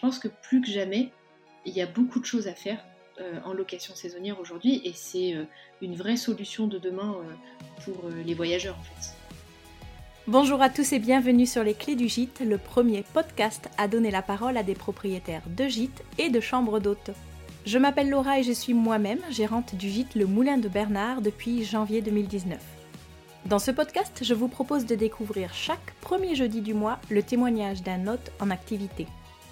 pense que plus que jamais, il y a beaucoup de choses à faire en location saisonnière aujourd'hui et c'est une vraie solution de demain pour les voyageurs en fait. Bonjour à tous et bienvenue sur les Clés du Gîte, le premier podcast à donner la parole à des propriétaires de gîtes et de chambres d'hôtes. Je m'appelle Laura et je suis moi-même gérante du gîte Le Moulin de Bernard depuis janvier 2019. Dans ce podcast, je vous propose de découvrir chaque premier jeudi du mois le témoignage d'un hôte en activité.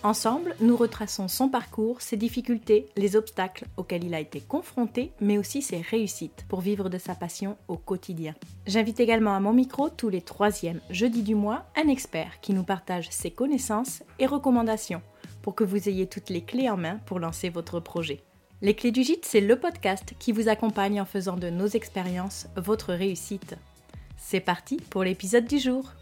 Ensemble, nous retraçons son parcours, ses difficultés, les obstacles auxquels il a été confronté, mais aussi ses réussites pour vivre de sa passion au quotidien. J'invite également à mon micro tous les troisièmes jeudis du mois un expert qui nous partage ses connaissances et recommandations pour que vous ayez toutes les clés en main pour lancer votre projet. Les Clés du Gîte, c'est le podcast qui vous accompagne en faisant de nos expériences votre réussite. C'est parti pour l'épisode du jour.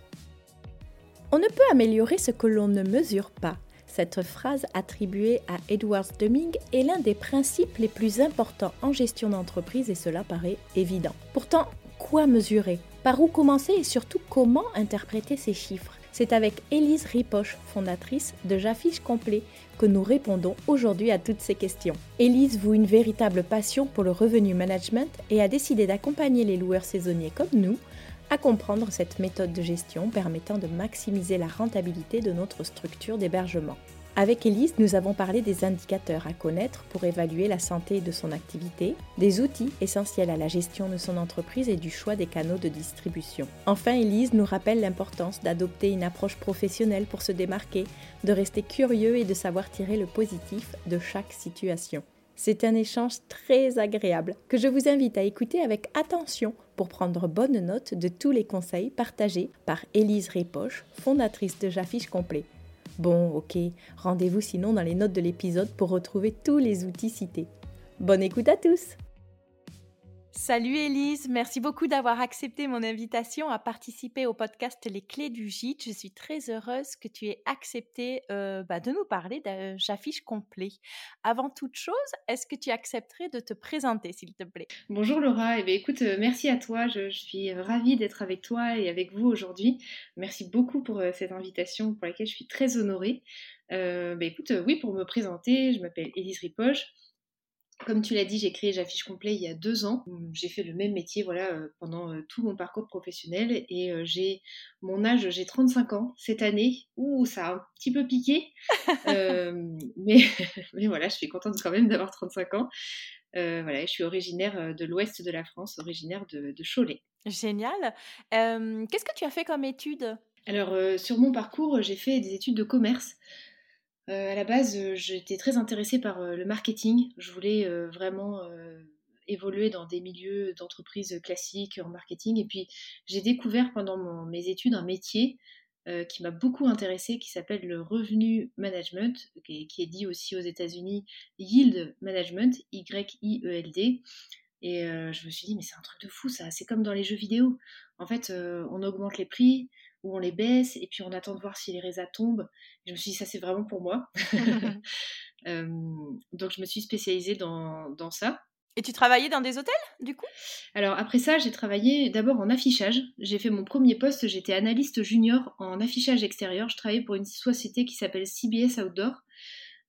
On ne peut améliorer ce que l'on ne mesure pas. Cette phrase attribuée à Edward Deming est l'un des principes les plus importants en gestion d'entreprise et cela paraît évident. Pourtant, quoi mesurer? Par où commencer et surtout comment interpréter ces chiffres? C'est avec Élise Ripoche, fondatrice de J'affiche complet, que nous répondons aujourd'hui à toutes ces questions. Élise voue une véritable passion pour le revenu management et a décidé d'accompagner les loueurs saisonniers comme nous à comprendre cette méthode de gestion permettant de maximiser la rentabilité de notre structure d'hébergement. Avec Elise, nous avons parlé des indicateurs à connaître pour évaluer la santé de son activité, des outils essentiels à la gestion de son entreprise et du choix des canaux de distribution. Enfin, Elise nous rappelle l'importance d'adopter une approche professionnelle pour se démarquer, de rester curieux et de savoir tirer le positif de chaque situation. C'est un échange très agréable que je vous invite à écouter avec attention pour prendre bonne note de tous les conseils partagés par Élise Répoche, fondatrice de J'affiche complet. Bon, ok, rendez-vous sinon dans les notes de l'épisode pour retrouver tous les outils cités. Bonne écoute à tous Salut Elise, merci beaucoup d'avoir accepté mon invitation à participer au podcast Les Clés du Gîte. Je suis très heureuse que tu aies accepté euh, bah, de nous parler d'un J'affiche complet. Avant toute chose, est-ce que tu accepterais de te présenter, s'il te plaît? Bonjour Laura, eh écoute, euh, merci à toi. Je, suis ravie d'être avec toi et avec vous aujourd'hui. Merci beaucoup pour euh, cette invitation pour laquelle je suis très honorée. Bah, écoute, oui, pour me présenter, je m'appelle Elise Ripoche. Comme tu l'as dit, j'ai créé J'affiche complet il y a deux ans. J'ai fait le même métier voilà, euh, pendant euh, tout mon parcours professionnel et euh, j'ai mon âge, j'ai 35 ans cette année. Ouh, ça a un petit peu piqué. mais, mais voilà, je suis contente quand même d'avoir 35 ans. voilà, je suis originaire de l'ouest de la France, originaire de, de Cholet. Génial. Qu'est-ce que tu as fait comme études Alors, sur mon parcours, j'ai fait des études de commerce. Euh, à la base, euh, j'étais très intéressée par euh, le marketing. Je voulais vraiment évoluer dans des milieux d'entreprise classiques en marketing. Et puis, j'ai découvert pendant mes études un métier qui m'a beaucoup intéressée, qui s'appelle le revenu management, qui, est dit aussi aux États-Unis yield management, Y-I-E-L-D. Et je me suis dit, mais c'est un truc de fou ça, c'est comme dans les jeux vidéo. En fait, on augmente les prix, où on les baisse et puis on attend de voir si les résas tombent. je me suis dit, ça c'est vraiment pour moi. Euh, donc je me suis spécialisée dans, dans, ça. Et tu travaillais dans des hôtels du coup? Alors après ça, j'ai travaillé d'abord en affichage. J'ai fait mon premier poste, j'étais analyste junior en affichage extérieur. Je travaillais pour une société qui s'appelle CBS Outdoor.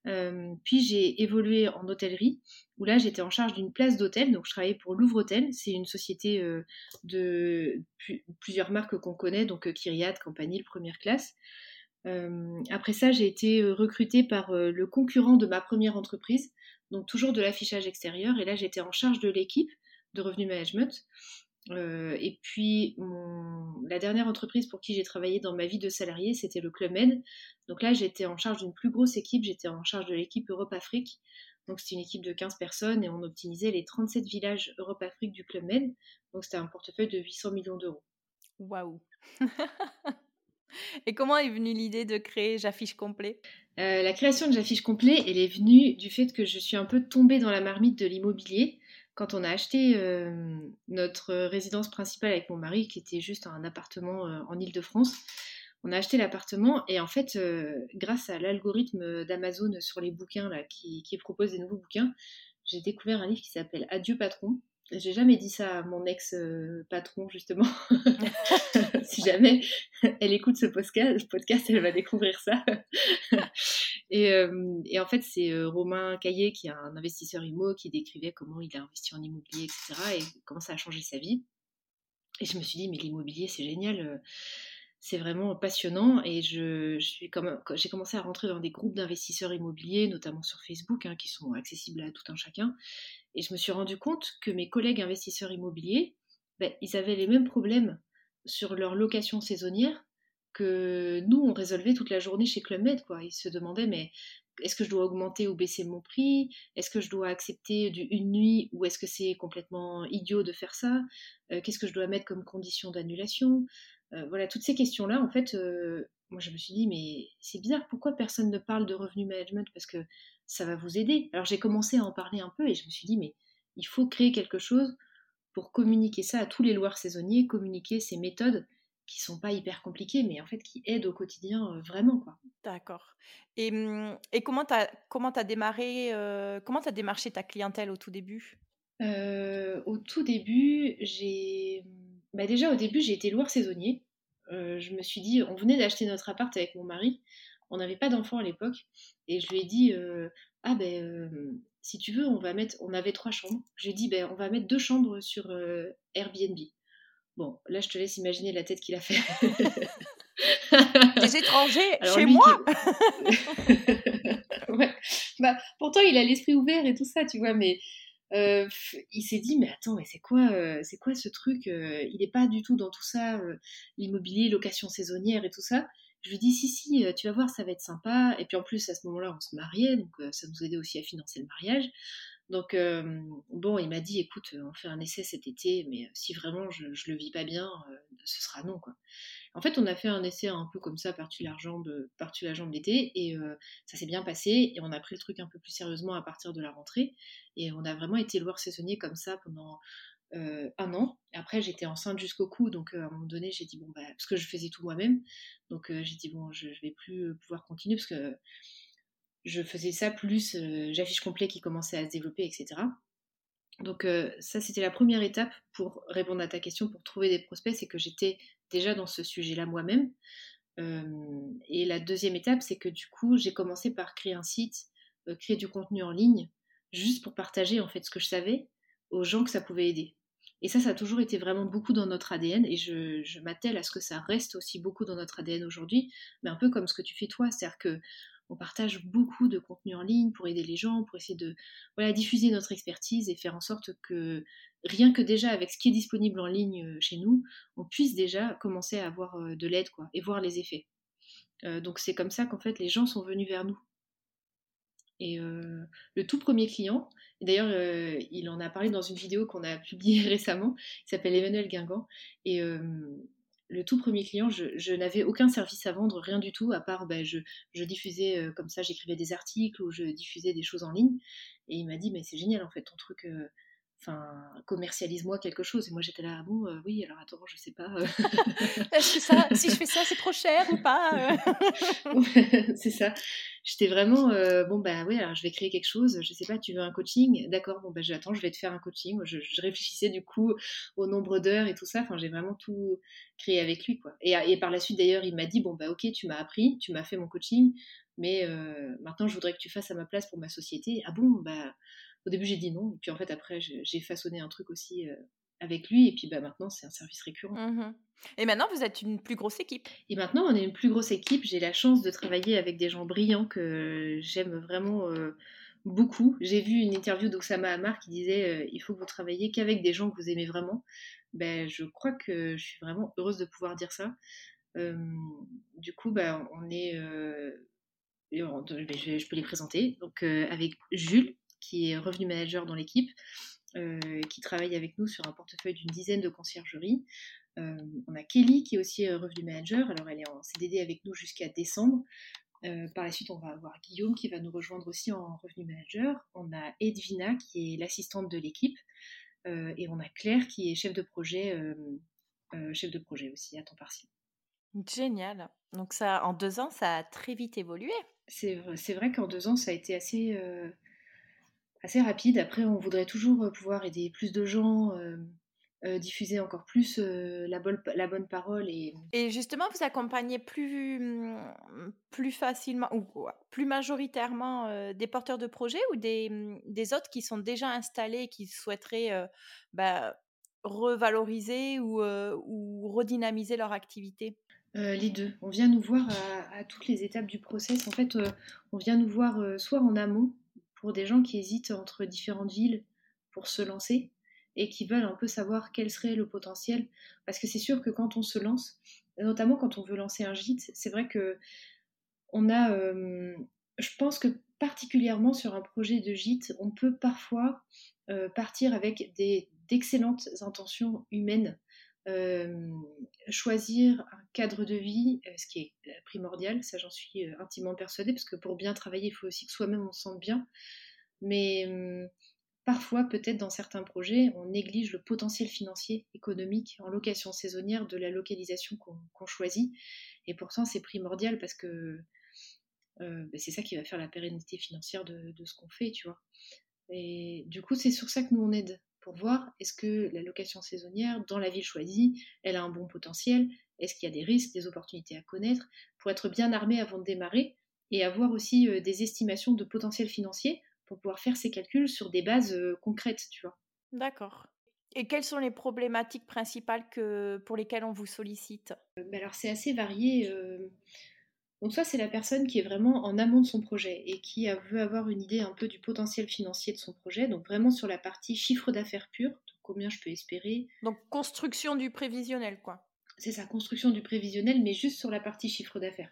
Euh, puis j'ai évolué en hôtellerie, où là j'étais en charge d'une place d'hôtel, donc je travaillais pour Louvre Hôtel, c'est une société euh, de plusieurs marques qu'on connaît, donc euh, Kyriat, Campanile, Première Classe. après ça, j'ai été recrutée par le concurrent de ma première entreprise, donc toujours de l'affichage extérieur, et là j'étais en charge de l'équipe de revenu management. Euh, et puis, la dernière entreprise pour qui j'ai travaillé dans ma vie de salarié, c'était le Club Med. Donc là, j'étais en charge d'une plus grosse équipe, j'étais en charge de l'équipe Europe-Afrique. Donc c'était une équipe de 15 personnes et on optimisait les 37 villages Europe-Afrique du Club Med. Donc c'était un portefeuille de 800 millions d'euros. Waouh Et comment est venue l'idée de créer J'affiche complet? Euh, La création de J'affiche complet, elle est venue du fait que je suis un peu tombée dans la marmite de l'immobilier quand on a acheté euh, notre résidence principale avec mon mari, qui était juste un appartement euh, en Ile-de-France, on a acheté l'appartement et en fait, euh, grâce à l'algorithme d'Amazon sur les bouquins là, qui, qui, propose des nouveaux bouquins, j'ai découvert un livre qui s'appelle Adieu patron. J'ai jamais dit ça à mon ex-patron, justement. si jamais elle écoute ce podcast, elle va découvrir ça. Et, et, en fait, c'est Romain Caillé, qui est un investisseur IMO, qui décrivait comment il a investi en immobilier, etc. et comment ça a changé sa vie. Et je me suis dit, mais l'immobilier, c'est génial c'est vraiment passionnant et je, j'ai commencé à rentrer dans des groupes d'investisseurs immobiliers, notamment sur Facebook, hein, qui sont accessibles à tout un chacun. Et je me suis rendu compte que mes collègues investisseurs immobiliers, ben, ils avaient les mêmes problèmes sur leur location saisonnière que nous, on résolvait toute la journée chez Club Med. Quoi. Ils se demandaient, mais est-ce que je dois augmenter ou baisser mon prix? Est-ce que je dois accepter une nuit ou est-ce que c'est complètement idiot de faire ça? Euh, Qu'est-ce que je dois mettre comme condition d'annulation? Voilà, toutes ces questions-là, en fait, euh, moi je me suis dit, mais c'est bizarre, pourquoi personne ne parle de revenu management? Parce que ça va vous aider. Alors j'ai commencé à en parler un peu et je me suis dit, mais il faut créer quelque chose pour communiquer ça à tous les loueurs saisonniers, communiquer ces méthodes qui sont pas hyper compliquées, mais en fait qui aident au quotidien euh, vraiment. quoi. D'accord. Et, mmh, et comment tu as, comment as démarré, comment as démarché ta clientèle au tout début? Au tout début, j'ai bah déjà, au début, j'ai été loueur saisonnier. Euh, je me suis dit, on venait d'acheter notre appart avec mon mari. On n'avait pas d'enfant à l'époque. Et je lui ai dit, euh, ah ben, euh, si tu veux, on va mettre. On avait trois chambres. Je lui ai dit, ben, on va mettre deux chambres sur Airbnb. Bon, là, je te laisse imaginer la tête qu'il a fait. Des étrangers chez moi ouais. bah, Pourtant, il a l'esprit ouvert et tout ça, tu vois, mais euh, il s'est dit mais attends mais c'est quoi euh, c'est quoi ce truc euh, il n'est pas du tout dans tout ça l'immobilier location saisonnière et tout ça. Je lui dis si si tu vas voir ça va être sympa. Et puis en plus à ce moment-là on se mariait donc ça nous aidait aussi à financer le mariage. Donc bon il m'a dit écoute on fait un essai cet été mais si vraiment je, je le vis pas bien ce sera non quoi en fait, on a fait un essai un peu comme ça, par-dessus la jambe, jambe l'été, et euh, ça s'est bien passé, et on a pris le truc un peu plus sérieusement à partir de la rentrée, et on a vraiment été loueur saisonnier comme ça pendant euh, un an. Après, j'étais enceinte jusqu'au cou, donc euh, à un moment donné, j'ai dit, bon, bah, parce que je faisais tout moi-même, donc j'ai dit, bon, je, je vais plus pouvoir continuer, parce que je faisais ça plus, j'affiche complet qui commençait à se développer, etc. Donc ça, c'était la première étape pour répondre à ta question, pour trouver des prospects, c'est que j'étais déjà dans ce sujet-là moi-même. et la deuxième étape, c'est que du coup, j'ai commencé par créer un site, créer du contenu en ligne, juste pour partager en fait ce que je savais aux gens que ça pouvait aider. Et ça, ça a toujours été vraiment beaucoup dans notre ADN et je, je m'attelle à ce que ça reste aussi beaucoup dans notre ADN aujourd'hui, mais un peu comme ce que tu fais toi, c'est-à-dire que on partage beaucoup de contenu en ligne pour aider les gens, pour essayer de diffuser notre expertise et faire en sorte que rien que déjà avec ce qui est disponible en ligne euh, chez nous, on puisse déjà commencer à avoir euh, de l'aide et voir les effets. Euh, donc c'est comme ça qu'en fait les gens sont venus vers nous. Et le tout premier client, d'ailleurs il en a parlé dans une vidéo qu'on a publiée récemment, il s'appelle Emmanuel Guingamp, le tout premier client, je, n'avais aucun service à vendre, rien du tout, à part ben, je, diffusais euh, comme ça, j'écrivais des articles ou je diffusais des choses en ligne. Et il m'a dit, mais c'est génial en fait, ton truc, euh, enfin, commercialise-moi quelque chose. Et moi j'étais là, ah bon, euh, oui, alors attends, je sais pas. ça, si je fais ça, c'est trop cher ou pas C'est ça. J'étais vraiment, bon, bah oui, alors je vais créer quelque chose, je sais pas, tu veux un coaching? D'accord, bon, bah j'attends, je vais te faire un coaching. Je, je réfléchissais du coup au nombre d'heures et tout ça. Enfin, j'ai vraiment tout créé avec lui, quoi. Et, et par la suite, d'ailleurs, il m'a dit, bon, bah ok, tu m'as appris, tu m'as fait mon coaching, mais maintenant je voudrais que tu fasses à ma place pour ma société. Ah bon, bah au début, j'ai dit non. Et puis en fait, après, j'ai façonné un truc aussi euh, avec lui. Et puis bah, maintenant, c'est un service récurrent. Mmh et maintenant, vous êtes une plus grosse équipe. Et maintenant, on est une plus grosse équipe. J'ai la chance de travailler avec des gens brillants que j'aime vraiment euh, beaucoup. J'ai vu une interview d'Oussama Amar qui disait euh, il faut que vous travailliez qu'avec des gens que vous aimez vraiment. Ben, je crois que je suis vraiment heureuse de pouvoir dire ça. du coup, ben, on est. je, je, peux les présenter. Donc, avec Jules, qui est revenu manager dans l'équipe, euh, qui travaille avec nous sur un portefeuille d'une dizaine de conciergeries. Euh, on a Kelly qui est aussi euh, revenu manager, alors elle est en CDD avec nous jusqu'à décembre. par la suite, on va avoir Guillaume qui va nous rejoindre aussi en revenu manager. On a Edwina qui est l'assistante de l'équipe. et on a Claire qui est chef de projet, chef de projet aussi à temps partiel. Génial. Donc ça, en deux ans, ça a très vite évolué. C'est vrai qu'en deux ans, ça a été assez, assez rapide. Après, on voudrait toujours euh, pouvoir aider plus de gens. Euh, diffuser encore plus la, bonne, la bonne parole. Et... et justement, vous accompagnez plus, mmh, plus facilement ou plus majoritairement des porteurs de projets ou des, mmh, des, autres qui sont déjà installés et qui souhaiteraient bah, revaloriser ou, ou redynamiser leur activité? Les deux. On vient nous voir à, toutes les étapes du process. En fait, on vient nous voir soit en amont pour des gens qui hésitent entre différentes villes pour se lancer et qui veulent un peu savoir quel serait le potentiel. Parce que c'est sûr que quand on se lance, notamment quand on veut lancer un gîte, c'est vrai que on a, je pense que particulièrement sur un projet de gîte, on peut parfois partir avec d'excellentes intentions humaines choisir un cadre de vie, ce qui est primordial, ça j'en suis intimement persuadée, parce que pour bien travailler, il faut aussi que soi-même on se sente bien. Mais parfois, peut-être dans certains projets, on néglige le potentiel financier, économique, en location saisonnière de la localisation qu'on choisit. Et pourtant, c'est primordial parce que bah, c'est ça qui va faire la pérennité financière de, de ce qu'on fait, tu vois. Et du coup, c'est sur ça que nous on aide pour voir est-ce que la location saisonnière dans la ville choisie, elle a un bon potentiel, est-ce qu'il y a des risques, des opportunités à connaître, pour être bien armé avant de démarrer et avoir aussi euh, des estimations de potentiel financier pour pouvoir faire ces calculs sur des bases euh, concrètes, tu vois. D'accord. Et quelles sont les problématiques principales que, pour lesquelles on vous sollicite? Euh, Alors c'est assez varié. Donc soit c'est la personne qui est vraiment en amont de son projet et qui veut avoir une idée un peu du potentiel financier de son projet, donc vraiment sur la partie chiffre d'affaires pur, combien je peux espérer. Donc construction du prévisionnel, quoi. C'est ça, construction du prévisionnel, mais juste sur la partie chiffre d'affaires.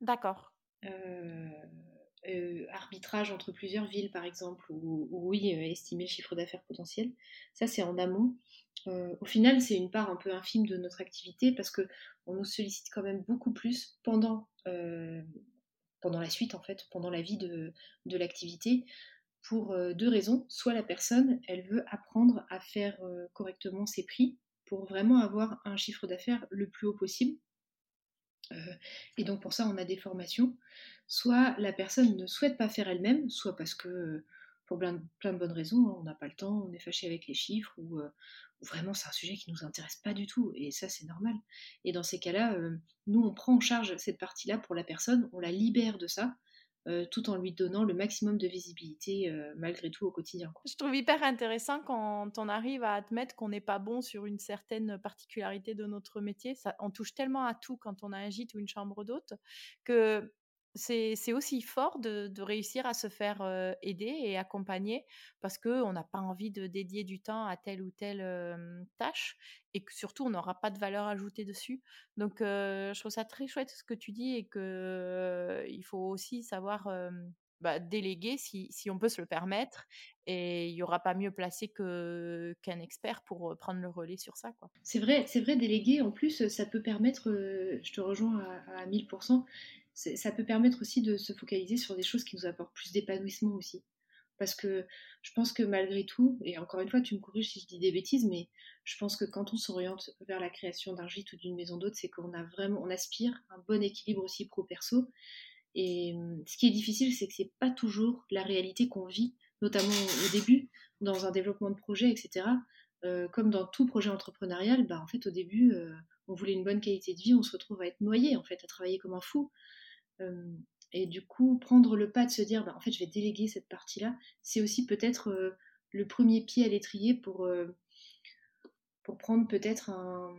D'accord. Euh, euh, arbitrage entre plusieurs villes, par exemple, ou, oui, euh, estimer le chiffre d'affaires potentiel. Ça, c'est en amont. Euh, au final, c'est une part un peu infime de notre activité parce que on nous sollicite quand même beaucoup plus pendant, pendant la suite, en fait, pendant la vie de, l'activité, pour deux raisons. Soit la personne, elle veut apprendre à faire correctement ses prix pour vraiment avoir un chiffre d'affaires le plus haut possible. Et donc pour ça, on a des formations. Soit la personne ne souhaite pas faire elle-même, soit parce que pour plein de, bonnes raisons, hein, on n'a pas le temps, on est fâché avec les chiffres, ou, vraiment c'est un sujet qui nous intéresse pas du tout et ça c'est normal. Et dans ces cas-là, euh, nous on prend en charge cette partie-là pour la personne, on la libère de ça. Euh, tout en lui donnant le maximum de visibilité euh, malgré tout au quotidien. Je trouve hyper intéressant quand on arrive à admettre qu'on n'est pas bon sur une certaine particularité de notre métier. Ça, on touche tellement à tout quand on a un gîte ou une chambre d'hôte que c'est aussi fort de, réussir à se faire aider et accompagner parce qu'on n'a pas envie de dédier du temps à telle ou telle tâche et que surtout on n'aura pas de valeur ajoutée dessus. Donc je trouve ça très chouette ce que tu dis et qu'il faut aussi savoir bah, déléguer si, on peut se le permettre et il n'y aura pas mieux placé qu'un expert pour prendre le relais sur ça. C'est vrai, vrai, déléguer en plus ça peut permettre, je te rejoins à 1000%, ça peut permettre aussi de se focaliser sur des choses qui nous apportent plus d'épanouissement aussi. Parce que je pense que malgré tout, et encore une fois, tu me corriges si je dis des bêtises, mais je pense que quand on s'oriente vers la création d'un gîte ou d'une maison d'hôte, c'est qu'on a vraiment, on aspire un bon équilibre aussi pro-perso. Et hum, ce qui est difficile, c'est que c'est pas toujours la réalité qu'on vit, notamment au début, dans un développement de projet, etc. Euh, comme dans tout projet entrepreneurial, bah, en fait, au début, euh, on voulait une bonne qualité de vie, on se retrouve à être noyé, en fait, à travailler comme un fou. Et du coup, prendre le pas de se dire, bah, en fait, je vais déléguer cette partie-là, c'est aussi peut-être le premier pied à l'étrier pour, pour prendre peut-être un,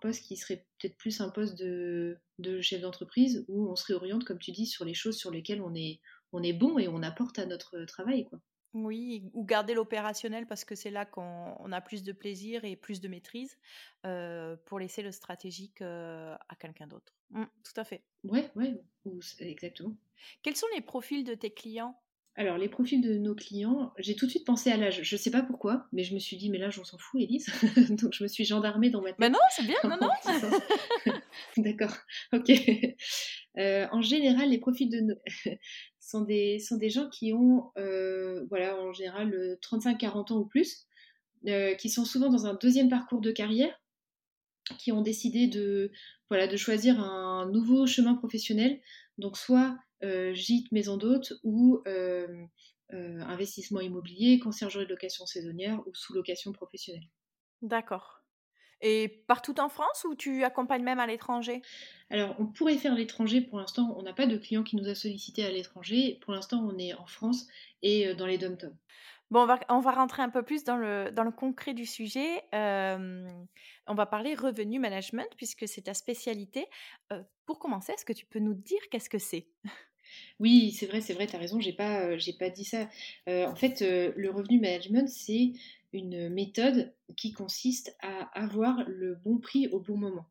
poste qui serait peut-être plus un poste de, de chef d'entreprise, où on se réoriente, comme tu dis, sur les choses sur lesquelles on est, on est bon et on apporte à notre travail. Quoi. Oui, ou garder l'opérationnel parce que c'est là qu'on a plus de plaisir et plus de maîtrise pour laisser le stratégique à quelqu'un d'autre. Mmh, tout à fait. Ouais, ouais, exactement. Quels sont les profils de tes clients? Alors, les profils de nos clients, j'ai tout de suite pensé à l'âge. Je ne sais pas pourquoi, mais je me suis dit, mais l'âge, on s'en fout, Elise. Donc, je me suis gendarmée dans ma tête. Mais non, c'est bien, non, non. D'accord, ok. Euh, en général, les profils de nos... sont, des, sont des gens qui ont, euh, voilà, en général, 35-40 euh, ans ou plus, qui sont souvent dans un deuxième parcours de carrière, qui ont décidé de, voilà, de choisir un nouveau chemin professionnel. Donc, soit euh, gîte, maison d'hôte ou euh, euh, investissement immobilier, conciergerie de location saisonnière ou sous-location professionnelle. D'accord. Et partout en France ou tu accompagnes même à l'étranger? Alors, on pourrait faire l'étranger. Pour l'instant, on n'a pas de client qui nous a sollicité à l'étranger. Pour l'instant, on est en France et dans les dom Bon, on va, on va rentrer un peu plus dans le, dans le concret du sujet. on va parler revenu management puisque c'est ta spécialité. pour commencer, est-ce que tu peux nous dire qu'est-ce que c'est? Oui, c'est vrai, c'est vrai, tu as raison, j'ai pas, j'ai pas dit ça. en fait, le revenu management, c'est une méthode qui consiste à avoir le bon prix au bon moment.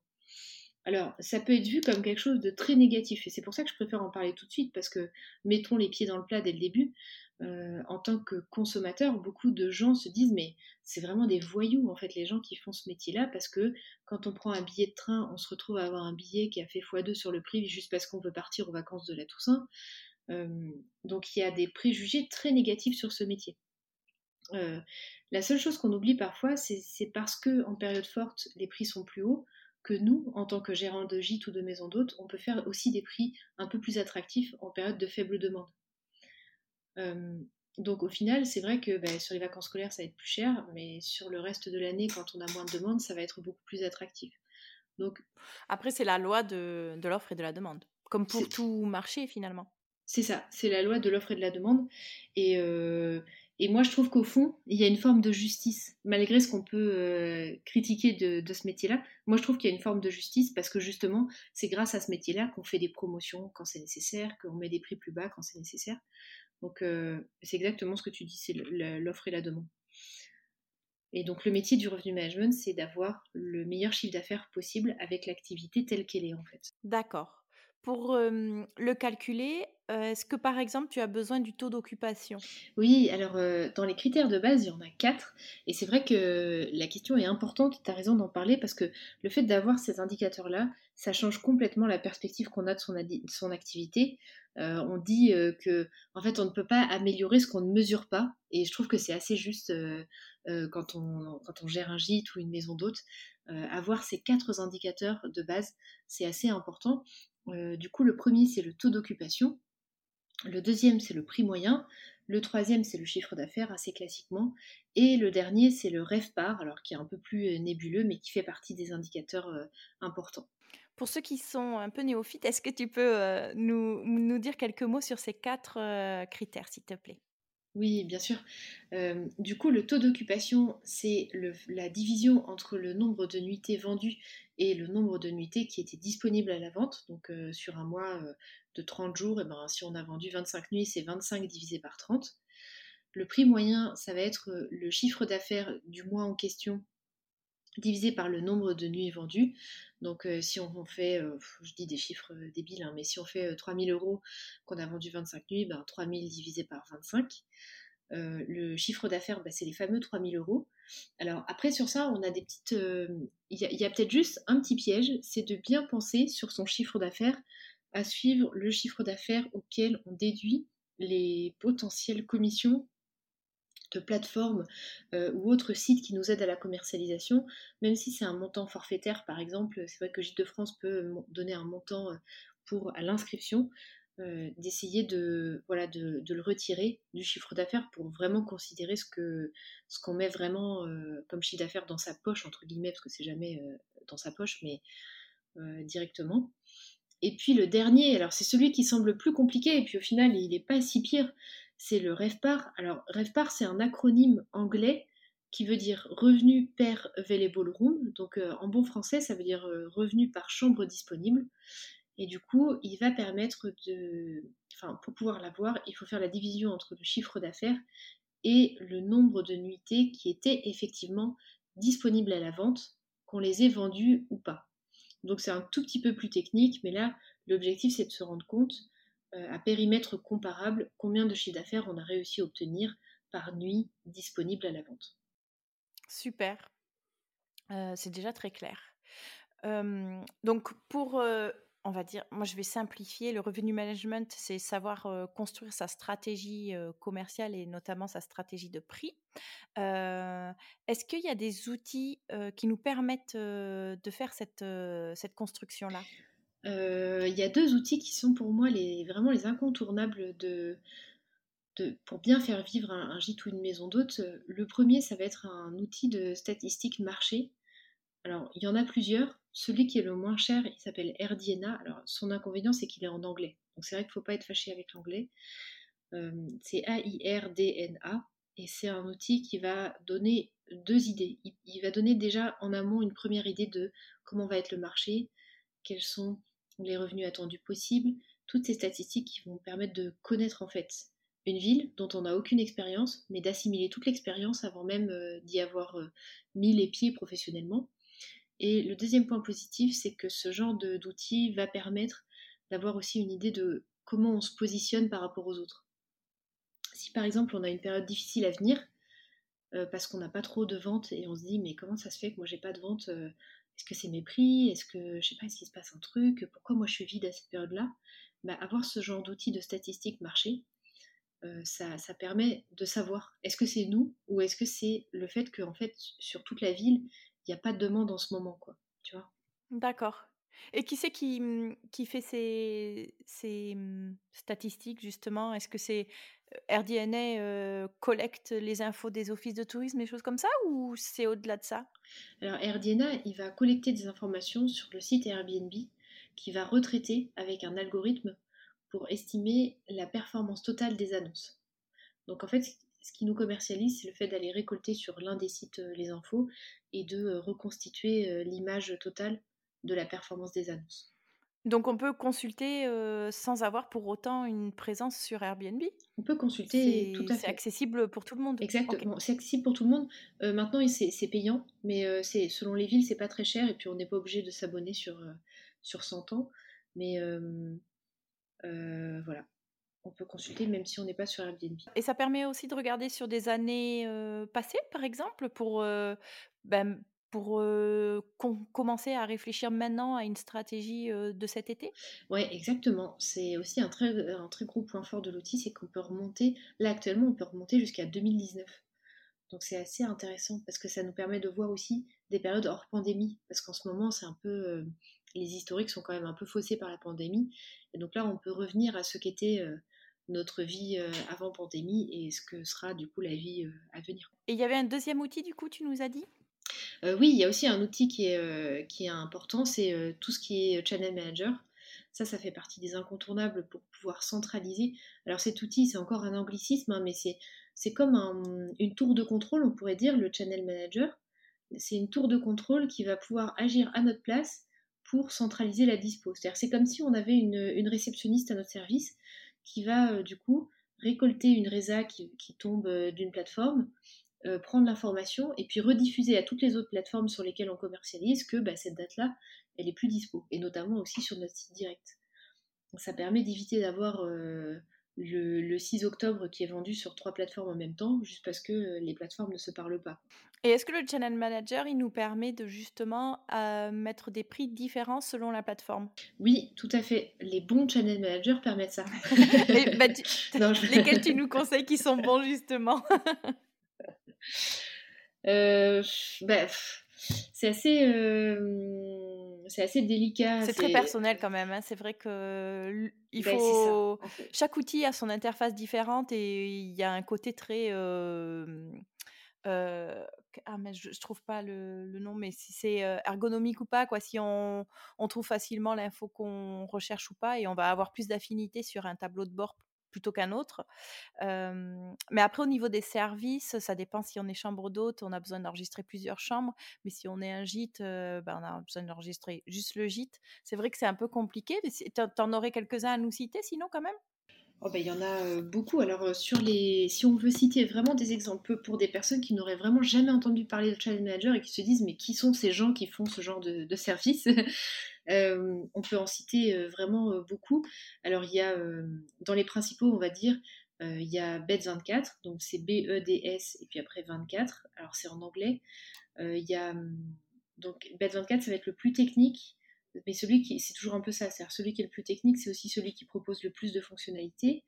Alors, ça peut être vu comme quelque chose de très négatif, et c'est pour ça que je préfère en parler tout de suite, parce que mettons les pieds dans le plat dès le début. Euh, en tant que consommateur, beaucoup de gens se disent mais c'est vraiment des voyous en fait les gens qui font ce métier-là parce que quand on prend un billet de train, on se retrouve à avoir un billet qui a fait x2 sur le prix juste parce qu'on veut partir aux vacances de la Toussaint. Euh, donc il y a des préjugés très négatifs sur ce métier. Euh, la seule chose qu'on oublie parfois, c'est parce que en période forte, les prix sont plus hauts, que nous, en tant que gérants de gîte ou de maison d'hôtes, on peut faire aussi des prix un peu plus attractifs en période de faible demande. Euh, donc au final, c'est vrai que bah, sur les vacances scolaires, ça va être plus cher, mais sur le reste de l'année, quand on a moins de demandes, ça va être beaucoup plus attractif. Donc, Après, c'est la loi de, de l'offre et de la demande, comme pour tout marché finalement. C'est ça, c'est la loi de l'offre et de la demande. Et, euh, et moi, je trouve qu'au fond, il y a une forme de justice, malgré ce qu'on peut euh, critiquer de, ce métier-là. Moi, je trouve qu'il y a une forme de justice parce que justement, c'est grâce à ce métier-là qu'on fait des promotions quand c'est nécessaire, qu'on met des prix plus bas quand c'est nécessaire. Donc, euh, c'est exactement ce que tu dis, c'est l'offre et la demande. Et donc, le métier du revenu management, c'est d'avoir le meilleur chiffre d'affaires possible avec l'activité telle qu'elle est, en fait. D'accord. Pour le calculer, est-ce que par exemple tu as besoin du taux d'occupation? Oui, alors dans les critères de base, il y en a quatre. Et c'est vrai que la question est importante, tu as raison d'en parler, parce que le fait d'avoir ces indicateurs-là, ça change complètement la perspective qu'on a de son, activité. on dit que en fait on ne peut pas améliorer ce qu'on ne mesure pas. Et je trouve que c'est assez juste quand, on, quand on gère un gîte ou une maison d'hôte. avoir ces quatre indicateurs de base, c'est assez important. Euh, du coup, le premier, c'est le taux d'occupation. Le deuxième, c'est le prix moyen. Le troisième, c'est le chiffre d'affaires, assez classiquement. Et le dernier, c'est le REVPAR, alors qui est un peu plus euh, nébuleux, mais qui fait partie des indicateurs euh, importants. Pour ceux qui sont un peu néophytes, est-ce que tu peux nous, dire quelques mots sur ces quatre critères, s'il te plaît? Oui, bien sûr. du coup, le taux d'occupation, c'est la division entre le nombre de nuitées vendues et le nombre de nuitées qui étaient disponibles à la vente. Donc euh, sur un mois euh, de 30 jours, et eh ben, si on a vendu 25 nuits, c'est 25 divisé par 30. Le prix moyen, ça va être euh, le chiffre d'affaires du mois en question divisé par le nombre de nuits vendues. Donc si on fait, je dis des chiffres débiles, hein, mais si on fait 3000 euros qu'on a vendu 25 nuits, ben, 3000 divisé par 25. le chiffre d'affaires, ben, c'est les fameux 3000 euros. Alors après sur ça, on a des petites... Euh, il y a, peut-être juste un petit piège, c'est de bien penser sur son chiffre d'affaires à suivre le chiffre d'affaires auquel on déduit les potentielles commissions de euh, ou autres sites qui nous aident à la commercialisation, même si c'est un montant forfaitaire par exemple, c'est vrai que Gîte de France peut donner un montant euh, pour à l'inscription, euh, d'essayer de, voilà, de, le retirer du chiffre d'affaires pour vraiment considérer ce que ce qu'on met vraiment comme chiffre d'affaires dans sa poche, entre guillemets, parce que c'est jamais dans sa poche, mais directement. Et puis le dernier, alors c'est celui qui semble plus compliqué, et puis au final il n'est pas si pire, c'est le REVPAR. Alors REVPAR c'est un acronyme anglais qui veut dire revenu per available room, donc en bon français ça veut dire revenu par chambre disponible. Et du coup, il va permettre de. Enfin, pour pouvoir l'avoir, il faut faire la division entre le chiffre d'affaires et le nombre de nuitées qui étaient effectivement disponibles à la vente, qu'on les ait vendues ou pas. Donc c'est un tout petit peu plus technique, mais là, l'objectif c'est de se rendre compte euh, à périmètre comparable combien de chiffre d'affaires on a réussi à obtenir par nuit disponible à la vente. Super, euh, c'est déjà très clair. donc pour euh, on va dire, moi je vais simplifier, le revenu management, c'est savoir construire sa stratégie commerciale et notamment sa stratégie de prix. Est-ce qu'il y a des outils qui nous permettent de faire cette, cette construction-là? Il y a deux outils qui sont pour moi les, vraiment les incontournables de, pour bien faire vivre un, gîte ou une maison d'hôte, le premier, ça va être un outil de statistique marché. Alors, il y en a plusieurs. Celui qui est le moins cher, il s'appelle Erdiena. Alors, son inconvénient, c'est qu'il est en anglais. Donc, c'est vrai qu'il ne faut pas être fâché avec l'anglais. c'est A-I-R-D-N-A. Et c'est un outil qui va donner deux idées. Il, va donner déjà en amont une première idée de comment va être le marché, quels sont les revenus attendus possibles, toutes ces statistiques qui vont permettre de connaître en fait une ville dont on n'a aucune expérience, mais d'assimiler toute l'expérience avant même euh, d'y avoir euh, mis les pieds professionnellement. Et le deuxième point positif, c'est que ce genre d'outil va permettre d'avoir aussi une idée de comment on se positionne par rapport aux autres. Si par exemple on a une période difficile à venir, euh, parce qu'on n'a pas trop de ventes et on se dit mais comment ça se fait que moi j'ai pas de vente Est-ce que c'est mes prix Est-ce que je sais pas, est-ce qu'il se passe un truc? Pourquoi moi je suis vide à cette période-là? Bah, Avoir ce genre d'outil de statistiques marché, euh, ça, permet de savoir est-ce que c'est nous ou est-ce que c'est le fait que en fait sur toute la ville il n'y a pas de demande en ce moment quoi tu vois? D'accord. Et qui c'est qui, mmh, qui fait ces, ces mmh, statistiques justement? Est-ce que c'est RDNA euh, collecte les infos des offices de tourisme et choses comme ça ou c'est au-delà de ça? Alors RDNA il va collecter des informations sur le site Airbnb qui va retraiter avec un algorithme pour estimer la performance totale des annonces. Donc en fait, ce qui nous commercialise, c'est le fait d'aller récolter sur l'un des sites euh, les infos et de euh, reconstituer l'image totale de la performance des annonces. Donc on peut consulter sans avoir pour autant une présence sur Airbnb On peut consulter tout à fait. C'est accessible pour tout le monde Exactement, c'est accessible pour tout le monde. maintenant, c'est payant, mais c'est selon les villes, c'est pas très cher et puis on n'est pas obligé de s'abonner sur, sur 100 ans. Mais euh, voilà, on peut consulter même si on n'est pas sur Airbnb. Et ça permet aussi de regarder sur des années euh, passées, par exemple, pour, euh, ben, pour commencer à réfléchir maintenant à une stratégie de cet été? Oui, exactement. C'est aussi un très, un très gros point fort de l'outil, c'est qu'on peut remonter, là actuellement, on peut remonter jusqu'à 2019. Donc c'est assez intéressant parce que ça nous permet de voir aussi des périodes hors pandémie, parce qu'en ce moment, c'est un peu les historiques sont quand même un peu faussés par la pandémie. Et donc là, on peut revenir à ce qu'était notre vie avant pandémie et ce que sera du coup la vie à venir. Et il y avait un deuxième outil, du coup, tu nous as dit? Oui, il y a aussi un outil qui est, qui est important, c'est tout ce qui est Channel Manager. Ça, ça fait partie des incontournables pour pouvoir centraliser. Alors cet outil, c'est encore un anglicisme, hein, mais c'est comme une tour de contrôle, on pourrait dire, le Channel Manager. C'est une tour de contrôle qui va pouvoir agir à notre place pour centraliser la dispo. C'est-à-dire c'est comme si on avait une, réceptionniste à notre service qui va euh, du coup récolter une résa qui, tombe euh, d'une plateforme, euh, prendre l'information et puis rediffuser à toutes les autres plateformes sur lesquelles on commercialise que bah, cette date-là, elle est plus dispo, et notamment aussi sur notre site direct. ça permet d'éviter d'avoir le, 6 octobre qui est vendu sur trois plateformes en même temps, juste parce que euh, les plateformes ne se parlent pas. Et est-ce que le Channel Manager, il nous permet de justement euh, mettre des prix différents selon la plateforme? Oui, tout à fait. Les bons Channel Managers permettent ça. bah, Lesquels tu nous conseilles qui sont bons justement? Euh, bah, C'est assez c'est assez délicat. C'est très personnel quand même. Hein. C'est vrai que il ben, faut chaque outil a son interface différente et il y a un côté très euh, ah mais je, je trouve pas le, le nom mais si c'est ergonomique ou pas quoi si on, on trouve facilement l'info qu'on recherche ou pas et on va avoir plus d'affinité sur un tableau de bord plutôt qu'un autre. mais après, au niveau des services, ça dépend si on est chambre d'hôte, on a besoin d'enregistrer plusieurs chambres. Mais si on est un gîte, ben, on a besoin d'enregistrer juste le gîte. C'est vrai que c'est un peu compliqué. Tu en aurais quelques-uns à nous citer, sinon, quand même? Oh ben, il y en a beaucoup. Alors, sur les... si on veut citer vraiment des exemples pour des personnes qui n'auraient vraiment jamais entendu parler de Channel Manager et qui se disent mais qui sont ces gens qui font ce genre de service? On peut en citer vraiment beaucoup. Alors, il y a dans les principaux, on va dire, il y a BEDS24, donc c'est B-E-D-S et puis après 24. Alors, c'est en anglais. Il y a donc BEDS24, ça va être le plus technique mais celui qui, c'est toujours un peu ça, c'est-à-dire celui qui est le plus technique, c'est aussi celui qui propose le plus de fonctionnalités.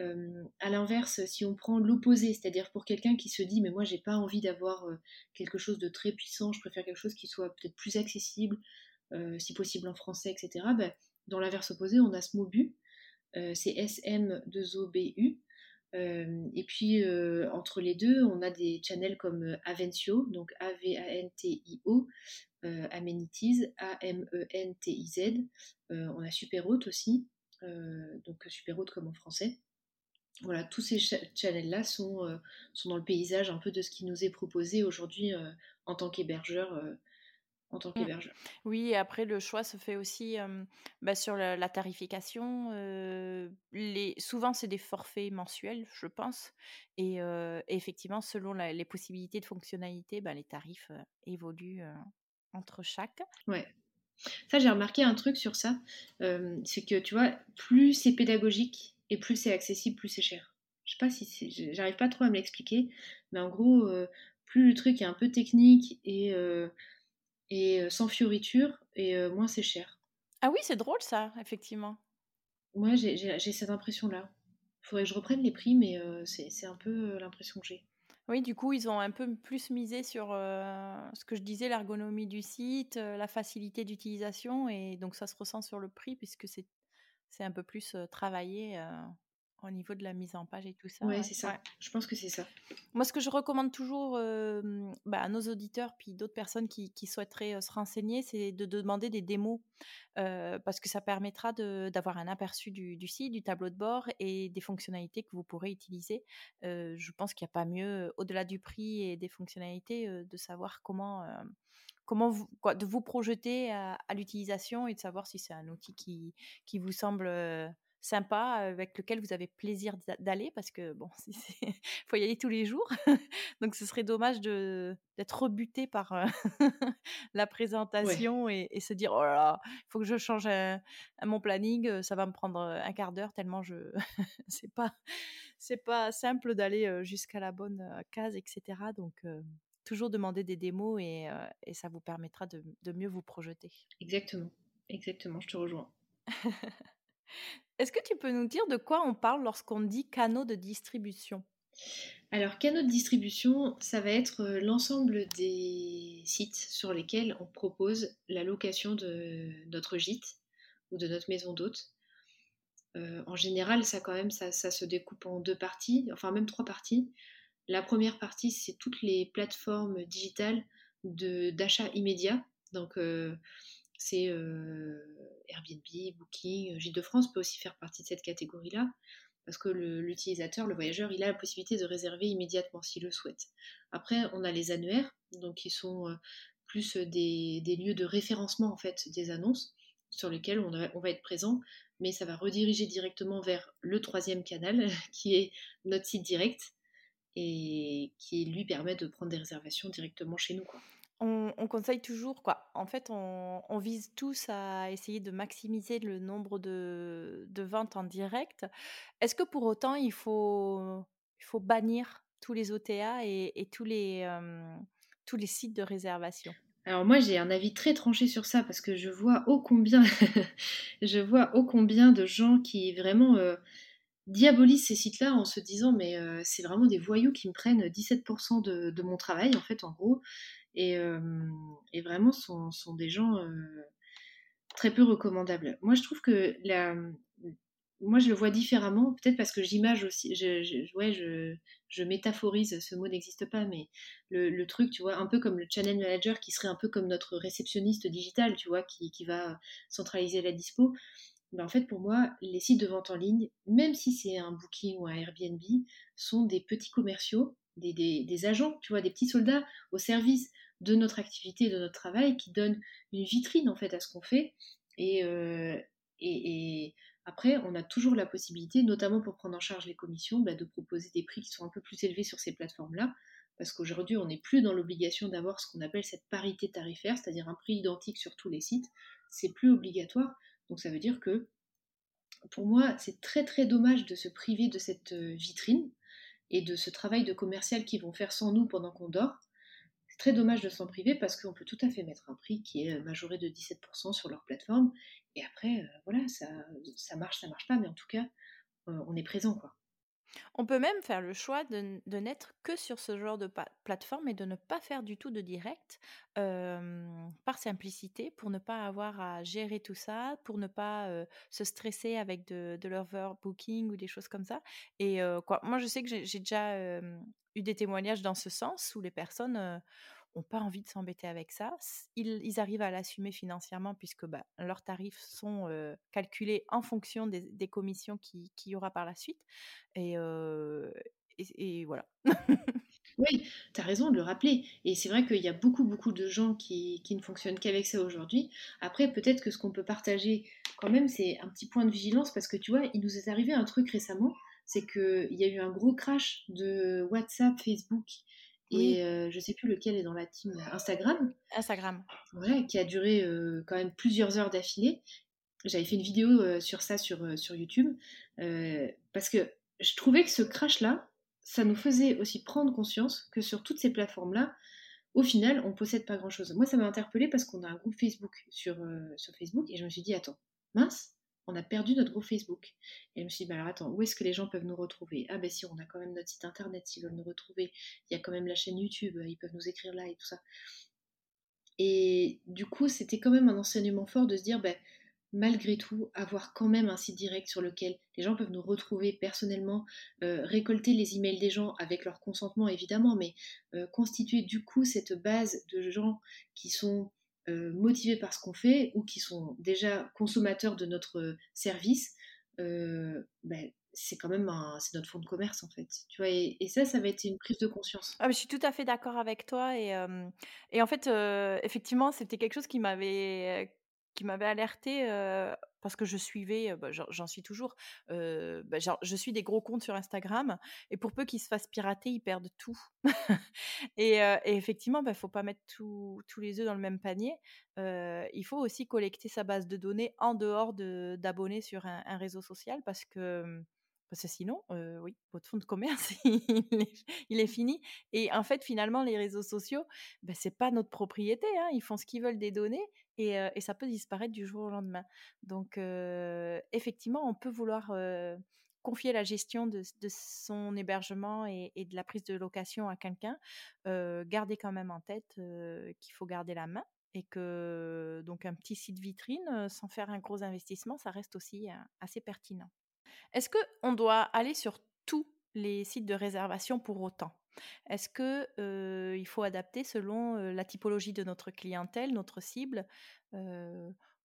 Euh, à l'inverse, si on prend l'opposé, c'est-à-dire pour quelqu'un qui se dit mais moi j'ai pas envie d'avoir euh, quelque chose de très puissant, je préfère quelque chose qui soit peut-être plus accessible, euh, si possible en français, etc. Ben, dans l'inverse opposé, on a Smobu, c'est SM2OBU. et puis entre les deux, on a des channels comme Avencio, donc A-V-A-N-T-I-O, Amenities, A-M-E-N-T-I-Z. on a Superhaute aussi, donc Superhaute comme en français. Voilà, tous ces channels-là sont dans le paysage un peu de ce qui nous est proposé aujourd'hui en tant qu'hébergeur en tant mmh. qu'hébergeur. Oui, après, le choix se fait aussi bah, sur la, tarification. les, souvent, c'est des forfaits mensuels, je pense. Et, effectivement, selon les possibilités de fonctionnalité, bah, les tarifs évoluent entre chaque. Ouais. Ça, j'ai remarqué un truc sur ça. c'est que, tu vois, plus c'est pédagogique et plus c'est accessible, plus c'est cher. Je sais pas si j'arrive pas trop à me l'expliquer, mais en gros, plus le truc est un peu technique et et sans fioriture, et moins c'est cher. Ah oui, c'est drôle ça, effectivement. Moi, j'ai cette impression-là. Il faudrait que je reprenne les prix, mais c'est un peu l'impression que j'ai. Oui, du coup, ils ont un peu plus misé sur ce que je disais, l'ergonomie du site, la facilité d'utilisation, et donc ça se ressent sur le prix puisque c'est un peu plus travaillé au niveau de la mise en page et tout ça. Ouais, c'est ça. Je pense que c'est ça. Moi, ce que je recommande toujours bah, à nos auditeurs, puis d'autres personnes qui, souhaiteraient se renseigner, c'est de demander des démos, parce que ça permettra d'avoir un aperçu du, site, du tableau de bord et des fonctionnalités que vous pourrez utiliser. je pense qu'il n'y a pas mieux, au-delà du prix et des fonctionnalités, de savoir comment comment vous, quoi, de vous projeter à, l'utilisation et de savoir si c'est un outil qui, qui vous semble sympa avec lequel vous avez plaisir d'aller parce que bon, il faut y aller tous les jours. Donc ce serait dommage d'être rebuté par la présentation et, se dire oh là là, il faut que je change mon planning, ça va me prendre un quart d'heure tellement je c'est pas c'est pas simple d'aller jusqu'à la bonne case, etc. Donc toujours demander des démos et, et ça vous permettra de, de mieux vous projeter. Exactement, exactement, je te rejoins. Est-ce que tu peux nous dire de quoi on parle lorsqu'on dit canaux de distribution? Alors, canaux de distribution, ça va être euh, l'ensemble des sites sur lesquels on propose la location de notre gîte ou de notre maison d'hôte. Euh, en général, ça quand même, ça, se découpe en deux parties, enfin même trois parties. La première partie, c'est toutes les plateformes digitales d'achat immédiat. Euh, c'est Airbnb, Booking, Gîte de France peut aussi faire partie de cette catégorie-là, parce que l'utilisateur, le, voyageur, il a la possibilité de réserver immédiatement s'il le souhaite. Après, on a les annuaires, donc qui sont plus des, lieux de référencement en fait des annonces sur lesquels on, va être présent, mais ça va rediriger directement vers le troisième canal, qui est notre site direct, et qui lui permet de prendre des réservations directement chez nous. On, conseille toujours, quoi. En fait, on, vise tous à essayer de maximiser le nombre de, ventes en direct. Est-ce que pour autant, il faut, bannir tous les OTA et, tous, les, tous les sites de réservation? Alors moi j'ai un avis très tranché sur ça parce que je vois ô combien je vois ô combien de gens qui vraiment diabolisent ces sites-là en se disant mais c'est vraiment des voyous qui me prennent 17% de, de, mon travail en fait en gros et, vraiment sont, sont, des gens très peu recommandables. Moi, je trouve que la, moi, je le vois différemment, peut-être parce que j'image aussi, je, ouais, je, métaphorise, ce mot n'existe pas, mais le, truc, tu vois, un peu comme le channel manager qui serait un peu comme notre réceptionniste digital, tu vois, qui, qui va centraliser la dispo. Ben, en fait, pour moi, les sites de vente en ligne, même si c'est un Booking ou un Airbnb, sont des petits commerciaux, des, des agents, tu vois, des petits soldats au service de notre activité, de notre travail, qui donne une vitrine en fait à ce qu'on fait. Euh, et, et, après, on a toujours la possibilité, notamment pour prendre en charge les commissions, bah, de proposer des prix qui sont un peu plus élevés sur ces plateformes-là, parce qu'aujourd'hui, on n'est plus dans l'obligation d'avoir ce qu'on appelle cette parité tarifaire, c'est-à-dire un prix identique sur tous les sites. C'est plus obligatoire. Donc ça veut dire que, pour moi, c'est très très dommage de se priver de cette euh, vitrine et de ce travail de commercial qu'ils vont faire sans nous pendant qu'on dort, c'est très dommage de s'en priver parce qu'on peut tout à fait mettre un prix qui est majoré de 17% sur leur plateforme. Et après, euh, voilà, ça, ça marche, ça marche pas, mais en tout cas, euh, on est présent. quoi. On peut même faire le choix de, n'être que sur ce genre de plateforme et de ne pas faire du tout de direct par simplicité pour ne pas avoir à gérer tout ça, pour ne pas se stresser avec de, de l'overbooking ou des choses comme ça. Et quoi, moi, je sais que j'ai déjà eu des témoignages dans ce sens où les personnes n'ont pas envie de s'embêter avec ça. Ils, arrivent à l'assumer financièrement puisque bah, leurs tarifs sont calculés en fonction des, commissions qu'il y aura par la suite. Et, et, voilà. oui, tu as raison de le rappeler. Et c'est vrai qu'il y a beaucoup, beaucoup de gens qui, qui ne fonctionnent qu'avec ça aujourd'hui. Après, peut-être que ce qu'on peut partager quand même, c'est un petit point de vigilance parce que tu vois, il nous est arrivé un truc récemment c'est qu'il y a eu un gros crash de WhatsApp, Facebook et je je sais plus lequel est dans la team Instagram. Instagram. Ouais, qui a duré quand même plusieurs heures d'affilée. J'avais fait une vidéo sur ça sur, sur YouTube parce que je trouvais que ce crash-là, ça nous faisait aussi prendre conscience que sur toutes ces plateformes-là, au final, on possède pas grand-chose. Moi, ça m'a interpellée parce qu'on a un groupe Facebook sur, sur Facebook et je me suis dit, attends, mince, on a perdu notre groupe Facebook. Et je me suis dit, bah alors attends, où est-ce que les gens peuvent nous retrouver? Ah ben si, on a quand même notre site internet s'ils veulent nous retrouver. Il y a quand même la chaîne YouTube, ils peuvent nous écrire là et tout ça. Et du coup, c'était quand même un enseignement fort de se dire, ben, malgré tout, avoir quand même un site direct sur lequel les gens peuvent nous retrouver personnellement, euh, récolter les emails des gens avec leur consentement évidemment, mais euh, constituer du coup cette base de gens qui sont euh, motivés par ce qu'on fait ou qui sont déjà consommateurs de notre service, euh, ben, c'est quand même c'est notre fonds de commerce en fait. Tu vois, et, ça, ça va être une prise de conscience. Ah, je suis tout à fait d'accord avec toi et, et en fait, euh, effectivement, c'était quelque chose qui m'avait qui m'avait alerté parce que je suivais, bah, j'en suis toujours, bah, je suis des gros comptes sur Instagram et pour peu qu'ils se fassent pirater, ils perdent tout. et, effectivement, il bah, ne faut pas mettre tous les œufs dans le même panier. il faut aussi collecter sa base de données en dehors d'abonnés sur un, réseau social parce que parce que sinon, oui, votre fonds de commerce, il est, fini. Et en fait, finalement, les réseaux sociaux, ben, ce n'est pas notre propriété. Hein. Ils font ce qu'ils veulent des données et, ça peut disparaître du jour au lendemain. Donc, effectivement, on peut vouloir confier la gestion de, son hébergement et, de la prise de location à quelqu'un, garder quand même en tête qu'il faut garder la main et que donc un petit site vitrine sans faire un gros investissement, ça reste aussi assez pertinent. Est-ce qu'on doit aller sur tous les sites de réservation pour autant? Est-ce qu'il il faut adapter selon la typologie de notre clientèle, notre cible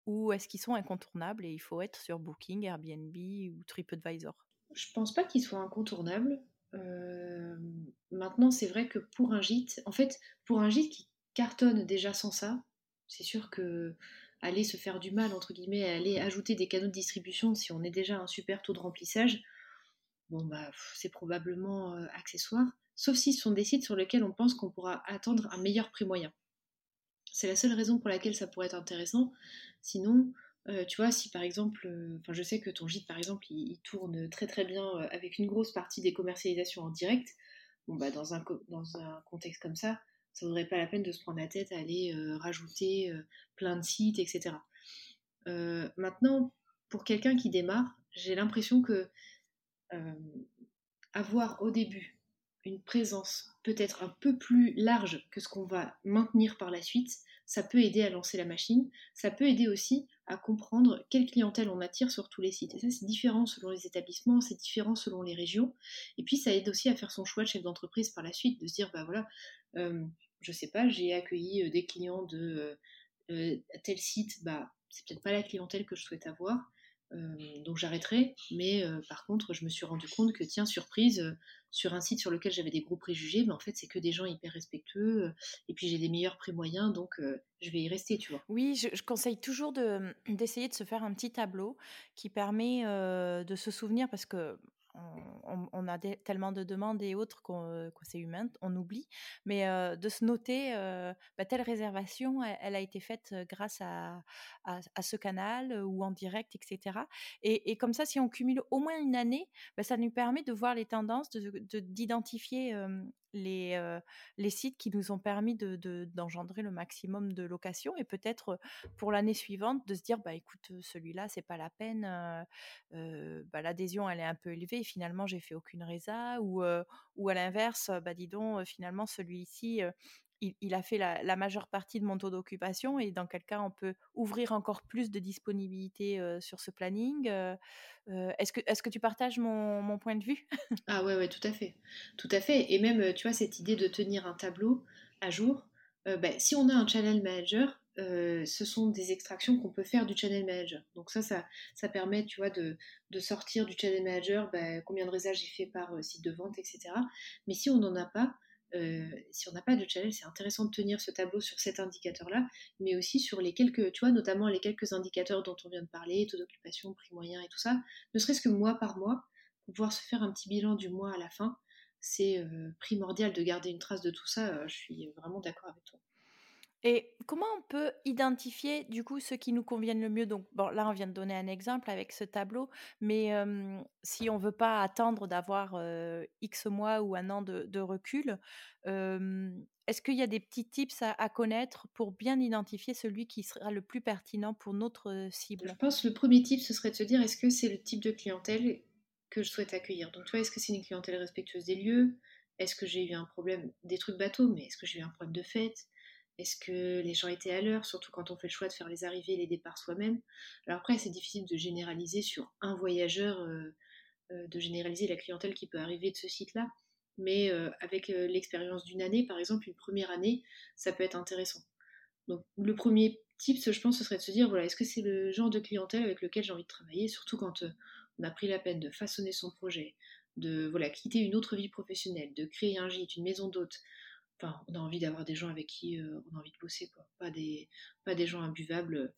ou est-ce qu'ils sont incontournables et il faut être sur Booking, Airbnb ou TripAdvisor? Je pense pas qu'ils soient incontournables. maintenant, c'est vrai que pour un gîte, en fait, pour un gîte qui cartonne déjà sans ça, c'est sûr que aller se faire du mal, entre guillemets, aller ajouter des canaux de distribution si on est déjà un super taux de remplissage, bon, bah, c'est probablement accessoire, sauf si ce sont des sites sur lesquels on pense qu'on pourra attendre un meilleur prix moyen. C'est la seule raison pour laquelle ça pourrait être intéressant. Sinon, euh, tu vois, si par exemple, euh, je sais que ton gîte, par exemple, il, tourne très très bien avec une grosse partie des commercialisations en direct, bon, bah, dans, un, dans un contexte comme ça, ça vaudrait pas la peine de se prendre la tête à aller euh, rajouter euh, plein de sites, etc. Euh, maintenant, pour quelqu'un qui démarre, j'ai l'impression que avoir au début une présence peut-être un peu plus large que ce qu'on va maintenir par la suite, ça peut aider à lancer la machine. Ça peut aider aussi à comprendre quelle clientèle on attire sur tous les sites. Et ça, c'est différent selon les établissements, c'est différent selon les régions. Et puis, ça aide aussi à faire son choix de chef d'entreprise par la suite, de se dire, bah voilà, je sais pas, j'ai accueilli des clients de tel site, bah c'est peut-être pas la clientèle que je souhaite avoir, donc j'arrêterai. Mais par contre, je me suis rendu compte que tiens, surprise, sur un site sur lequel j'avais des gros préjugés, mais en fait c'est que des gens hyper respectueux, et puis j'ai des meilleurs prix moyens, donc je vais y rester, tu vois. Oui, je, je conseille toujours d'essayer de, se faire un petit tableau qui permet de se souvenir, parce que on, a tellement de demandes et autres qu'on euh, c'est humain, on oublie. Mais euh, de se noter, euh, bah, telle réservation, elle, a été faite grâce à, ce canal ou en direct, etc. Et, comme ça, si on cumule au moins une année, bah, ça nous permet de voir les tendances, d'identifier les, les sites qui nous ont permis d'engendrer de, le maximum de locations et peut-être pour l'année suivante de se dire bah écoute celui-là c'est pas la peine bah, l'adhésion elle est un peu élevée finalement j'ai fait aucune résa ou ou à l'inverse bah dis donc finalement celui-ci il, a fait la, majeure partie de mon taux d'occupation et dans quel cas on peut ouvrir encore plus de disponibilité sur ce planning. est-ce, que, tu partages mon, point de vue? Ah ouais, ouais, tout à fait. Tout à fait. Et même, tu vois, cette idée de tenir un tableau à jour, bah, si on a un channel manager, ce sont des extractions qu'on peut faire du channel manager. Donc ça, ça, ça permet, tu vois, de, sortir du channel manager bah, combien de résages j'ai fait par site de vente, etc. Mais si on n'en a pas, euh, si on n'a pas de challenge, c'est intéressant de tenir ce tableau sur cet indicateur-là, mais aussi sur les quelques, tu vois, notamment les quelques indicateurs dont on vient de parler, taux d'occupation, prix moyen et tout ça, ne serait-ce que mois par mois, pour pouvoir se faire un petit bilan du mois à la fin. C'est euh, primordial de garder une trace de tout ça, euh, je suis vraiment d'accord avec toi. Et comment on peut identifier du coup ceux qui nous conviennent le mieux? Donc bon, là on vient de donner un exemple avec ce tableau, mais si on veut pas attendre d'avoir X mois ou un an de, recul, est-ce qu'il y a des petits tips à, connaître pour bien identifier celui qui sera le plus pertinent pour notre cible? Je pense que le premier tip ce serait de se dire est-ce que c'est le type de clientèle que je souhaite accueillir? Donc tu vois, est-ce que c'est une clientèle respectueuse des lieux? Est-ce que j'ai eu un problème des trucs bateaux, mais est-ce que j'ai eu un problème de fête? Est-ce que les gens étaient à l'heure, surtout quand on fait le choix de faire les arrivées et les départs soi-même? Alors après, c'est difficile de généraliser sur un voyageur, euh, euh, de généraliser la clientèle qui peut arriver de ce site-là. Mais euh, avec l'expérience d'une année, par exemple, une première année, ça peut être intéressant. Donc le premier tip, je pense, ce serait de se dire, voilà, est-ce que c'est le genre de clientèle avec lequel j'ai envie de travailler, surtout quand on a pris la peine de façonner son projet, de voilà, quitter une autre vie professionnelle, de créer un gîte, une maison d'hôte, On a envie d'avoir des gens avec qui euh, on a envie de bosser. Pas des, gens imbuvables.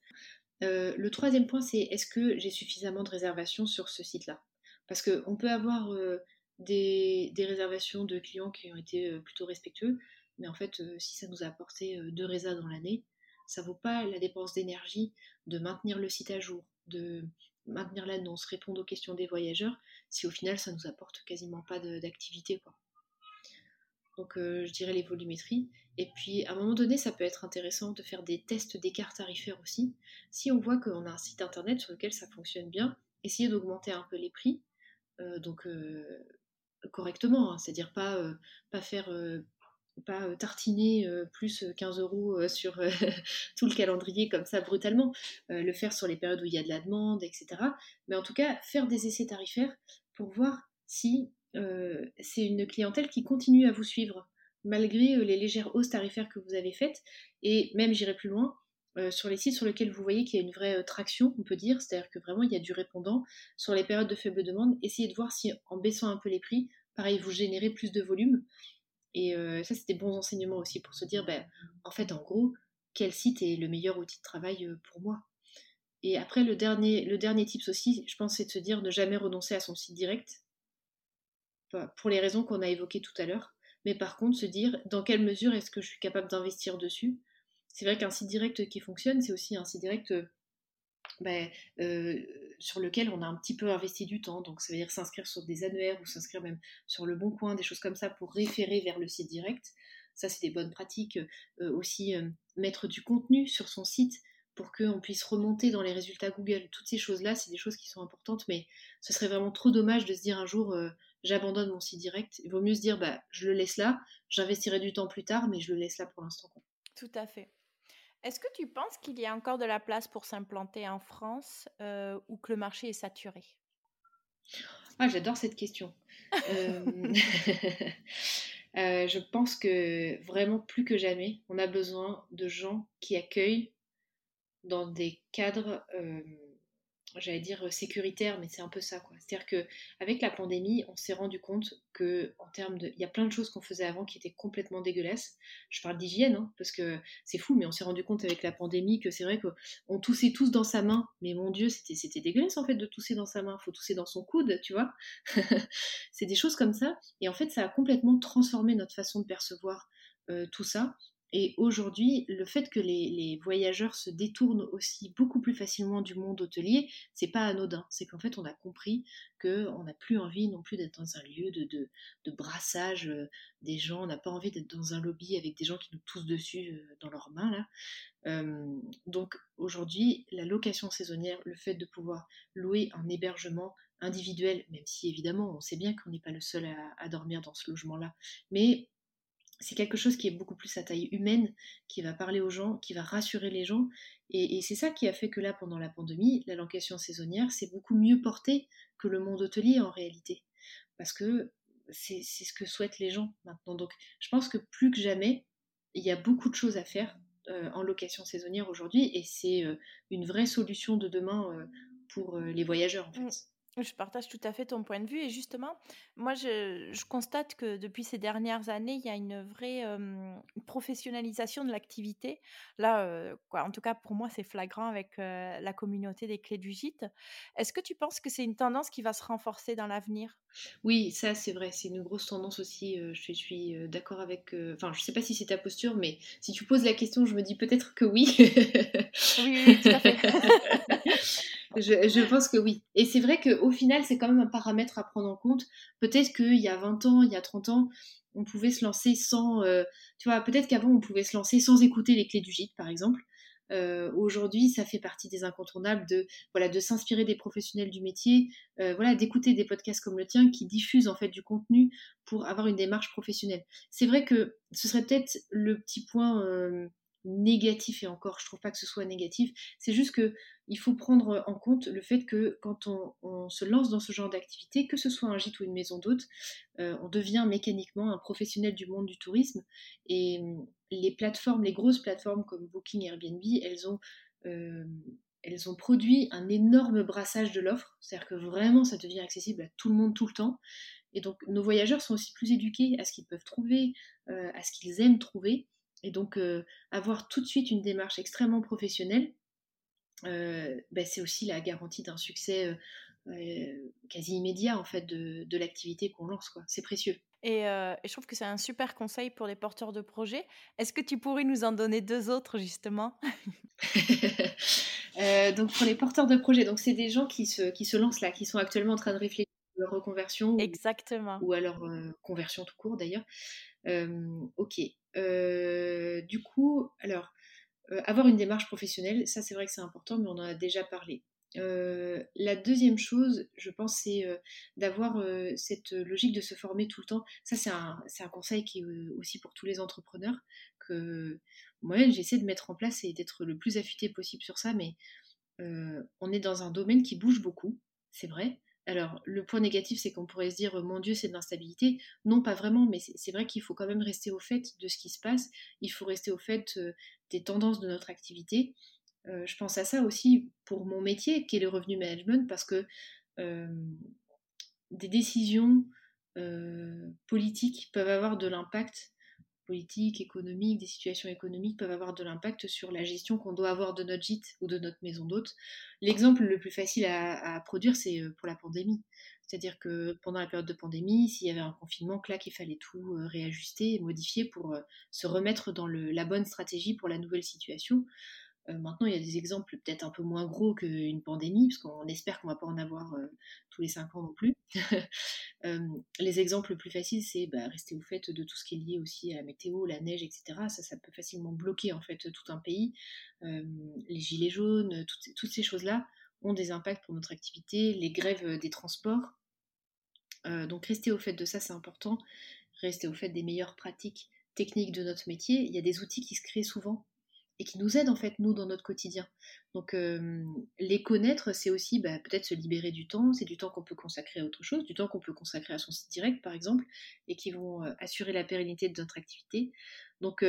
Euh, le troisième point, c'est est-ce que j'ai suffisamment de réservations sur ce site-là? Parce qu'on peut avoir euh, des, réservations de clients qui ont été plutôt respectueux, mais en fait, si ça nous a apporté deux résas dans l'année, ça vaut pas la dépense d'énergie de maintenir le site à jour, de maintenir l'annonce, répondre aux questions des voyageurs, si au final ça nous apporte quasiment pas d'activité, donc euh, je dirais les volumétries. Et puis à un moment donné, ça peut être intéressant de faire des tests d'écart tarifaires aussi. Si on voit qu'on a un site internet sur lequel ça fonctionne bien, essayer d'augmenter un peu les prix, euh, donc euh, correctement, hein. c'est-à-dire pas, pas faire pas tartiner plus 15 euros sur tout le calendrier comme ça brutalement, le faire sur les périodes où il y a de la demande, etc. Mais en tout cas, faire des essais tarifaires pour voir si euh, c'est une clientèle qui continue à vous suivre malgré euh, les légères hausses tarifaires que vous avez faites. Et même, j'irai plus loin, euh, sur les sites sur lesquels vous voyez qu'il y a une vraie traction, on peut dire, c'est-à-dire que vraiment il y a du répondant sur les périodes de faible demande, essayez de voir si en baissant un peu les prix, pareil, vous générez plus de volume. Et ça, c'est des bons enseignements aussi pour se dire, ben, en fait, en gros, quel site est le meilleur outil de travail pour moi Et après, le dernier, le dernier tips aussi, je pense, c'est de se dire ne jamais renoncer à son site direct pour les raisons qu'on a évoquées tout à l'heure. Mais par contre, se dire dans quelle mesure est-ce que je suis capable d'investir dessus? C'est vrai qu'un site direct qui fonctionne, c'est aussi un site direct euh, ben, euh, sur lequel on a un petit peu investi du temps. Donc ça veut dire s'inscrire sur des annuaires ou s'inscrire même sur le bon coin, des choses comme ça pour référer vers le site direct. Ça, c'est des bonnes pratiques. Euh, aussi, mettre du contenu sur son site pour qu'on puisse remonter dans les résultats Google. Toutes ces choses-là, c'est des choses qui sont importantes, mais ce serait vraiment trop dommage de se dire un jour, j'abandonne mon site direct. Il vaut mieux se dire, bah, je le laisse là, j'investirai du temps plus tard, mais je le laisse là pour l'instant. Tout à fait. Est-ce que tu penses qu'il y a encore de la place pour s'implanter en France euh, ou que le marché est saturé? Ah, j'adore cette question. Euh, euh, je pense que vraiment plus que jamais, on a besoin de gens qui accueillent dans des cadres j'allais dire euh, sécuritaire, mais c'est un peu ça quoi. C'est-à-dire que avec la pandémie, on s'est rendu compte que en termes de, il y a plein de choses qu'on faisait avant qui étaient complètement dégueulasses. Je parle d'hygiène, hein, parce que c'est fou, mais on s'est rendu compte avec la pandémie que c'est vrai qu'on toussait tous dans sa main, mais mon Dieu, c'était c'était dégueulasse en fait de tousser dans sa main. Faut tousser dans son coude, tu vois. c'est des choses comme ça, et en fait, ça a complètement transformé notre façon de percevoir euh, tout ça. Et aujourd'hui, le fait que les, voyageurs se détournent aussi beaucoup plus facilement du monde hôtelier, c'est pas anodin. C'est qu'en fait, on a compris qu'on n'a plus envie non plus d'être dans un lieu de, brassage euh, des gens. On n'a pas envie d'être dans un lobby avec des gens qui nous toussent dessus euh, dans leurs mains là. Euh, donc aujourd'hui, la location saisonnière, le fait de pouvoir louer un hébergement individuel, même si évidemment on sait bien qu'on n'est pas le seul à, à dormir dans ce logement-là, mais c'est quelque chose qui est beaucoup plus à taille humaine, qui va parler aux gens, qui va rassurer les gens. Et, c'est ça qui a fait que là, pendant la pandémie, la location saisonnière s'est beaucoup mieux portée que le monde hôtelier en réalité. Parce que c'est ce que souhaitent les gens maintenant. Donc je pense que plus que jamais, il y a beaucoup de choses à faire euh, en location saisonnière aujourd'hui et c'est euh, une vraie solution de demain euh, pour les voyageurs en mmh. fait. Je partage tout à fait ton point de vue et justement, moi je, constate que depuis ces dernières années, il y a une vraie professionnalisation de l'activité. Là, quoi, en tout cas pour moi, c'est flagrant avec la communauté des clés du gîte. Est-ce que tu penses que c'est une tendance qui va se renforcer dans l'avenir? Oui, ça c'est vrai, c'est une grosse tendance aussi. je suis d'accord avec. Enfin, je sais pas si c'est ta posture, mais si tu poses la question, je me dis peut-être que oui. oui, oui, tout à fait. je, pense que oui. Et c'est vrai qu'au final, c'est quand même un paramètre à prendre en compte. Peut-être qu'il y a 20 ans, il y a 30 ans, on pouvait se lancer sans... Euh, tu vois, peut-être qu'avant, on pouvait se lancer sans écouter les clés du gîte, par exemple. Euh, aujourd'hui, ça fait partie des incontournables de voilà de s'inspirer des professionnels du métier, euh, voilà d'écouter des podcasts comme le tien qui diffusent en fait du contenu pour avoir une démarche professionnelle. C'est vrai que ce serait peut-être le petit point négatif et encore je trouve pas que ce soit négatif c'est juste que il faut prendre en compte le fait que quand on, se lance dans ce genre d'activité que ce soit un gîte ou une maison d'hôte euh, on devient mécaniquement un professionnel du monde du tourisme et hum, les plateformes les grosses plateformes comme Booking Airbnb elles ont euh, elles ont produit un énorme brassage de l'offre, c'est-à-dire que vraiment ça devient accessible à tout le monde tout le temps. Et donc nos voyageurs sont aussi plus éduqués à ce qu'ils peuvent trouver, euh, à ce qu'ils aiment trouver. Et donc, euh, avoir tout de suite une démarche extrêmement professionnelle, euh, ben, c'est aussi la garantie d'un succès euh, quasi immédiat en fait de, l'activité qu'on lance. Quoi. C'est précieux. Et, je trouve que c'est un super conseil pour les porteurs de projets. Est-ce que tu pourrais nous en donner deux autres justement? Donc pour les porteurs de projets, donc c'est des gens qui se, qui se lancent là, qui sont actuellement en train de réfléchir à leur reconversion Exactement. Ou, à leur conversion tout court d'ailleurs. ok. Euh, du coup, alors, euh, avoir une démarche professionnelle, ça c'est vrai que c'est important, mais on en a déjà parlé. Euh, la deuxième chose, je pense, c'est d'avoir cette logique de se former tout le temps. Ça, c'est un, conseil qui est aussi pour tous les entrepreneurs que moi-même j'essaie de mettre en place et d'être le plus affûté possible sur ça. Mais on est dans un domaine qui bouge beaucoup, c'est vrai. Alors, le point négatif, c'est qu'on pourrait se dire, mon Dieu, c'est de l'instabilité. Non, pas vraiment, mais c'est vrai qu'il faut quand même rester au fait de ce qui se passe. Il faut rester au fait des tendances de notre activité. Je pense à ça aussi pour mon métier, qui est le revenu management, parce que des décisions politiques peuvent avoir de l'impact politiques, économiques, des situations économiques peuvent avoir de l'impact sur la gestion qu'on doit avoir de notre gîte ou de notre maison d'hôte. L'exemple le plus facile à, produire, c'est euh, pour la pandémie. C'est-à-dire que pendant la période de pandémie, s'il y avait un confinement, clac, il fallait tout euh, réajuster et modifier pour euh, se remettre dans la bonne stratégie pour la nouvelle situation. Euh, maintenant, il y a des exemples peut-être un peu moins gros qu'une pandémie, parce qu'on espère qu'on ne va pas en avoir euh, tous les cinq ans non plus. Euh, les exemples plus faciles, c'est bah, rester au fait de tout ce qui est lié aussi à la météo, la neige, etc. Ça, ça peut facilement bloquer en fait tout un pays. les gilets jaunes, toutes, toutes ces choses-là ont des impacts pour notre activité, les grèves des transports. donc rester au fait de ça, c'est important. Rester au fait des meilleures pratiques techniques de notre métier. Il y a des outils qui se créent souvent et qui nous aident en fait nous dans notre quotidien. Donc les connaître, c'est aussi bah, peut-être se libérer du temps, c'est du temps qu'on peut consacrer à autre chose, du temps qu'on peut consacrer à son site direct par exemple, et qui vont assurer la pérennité de notre activité. Donc,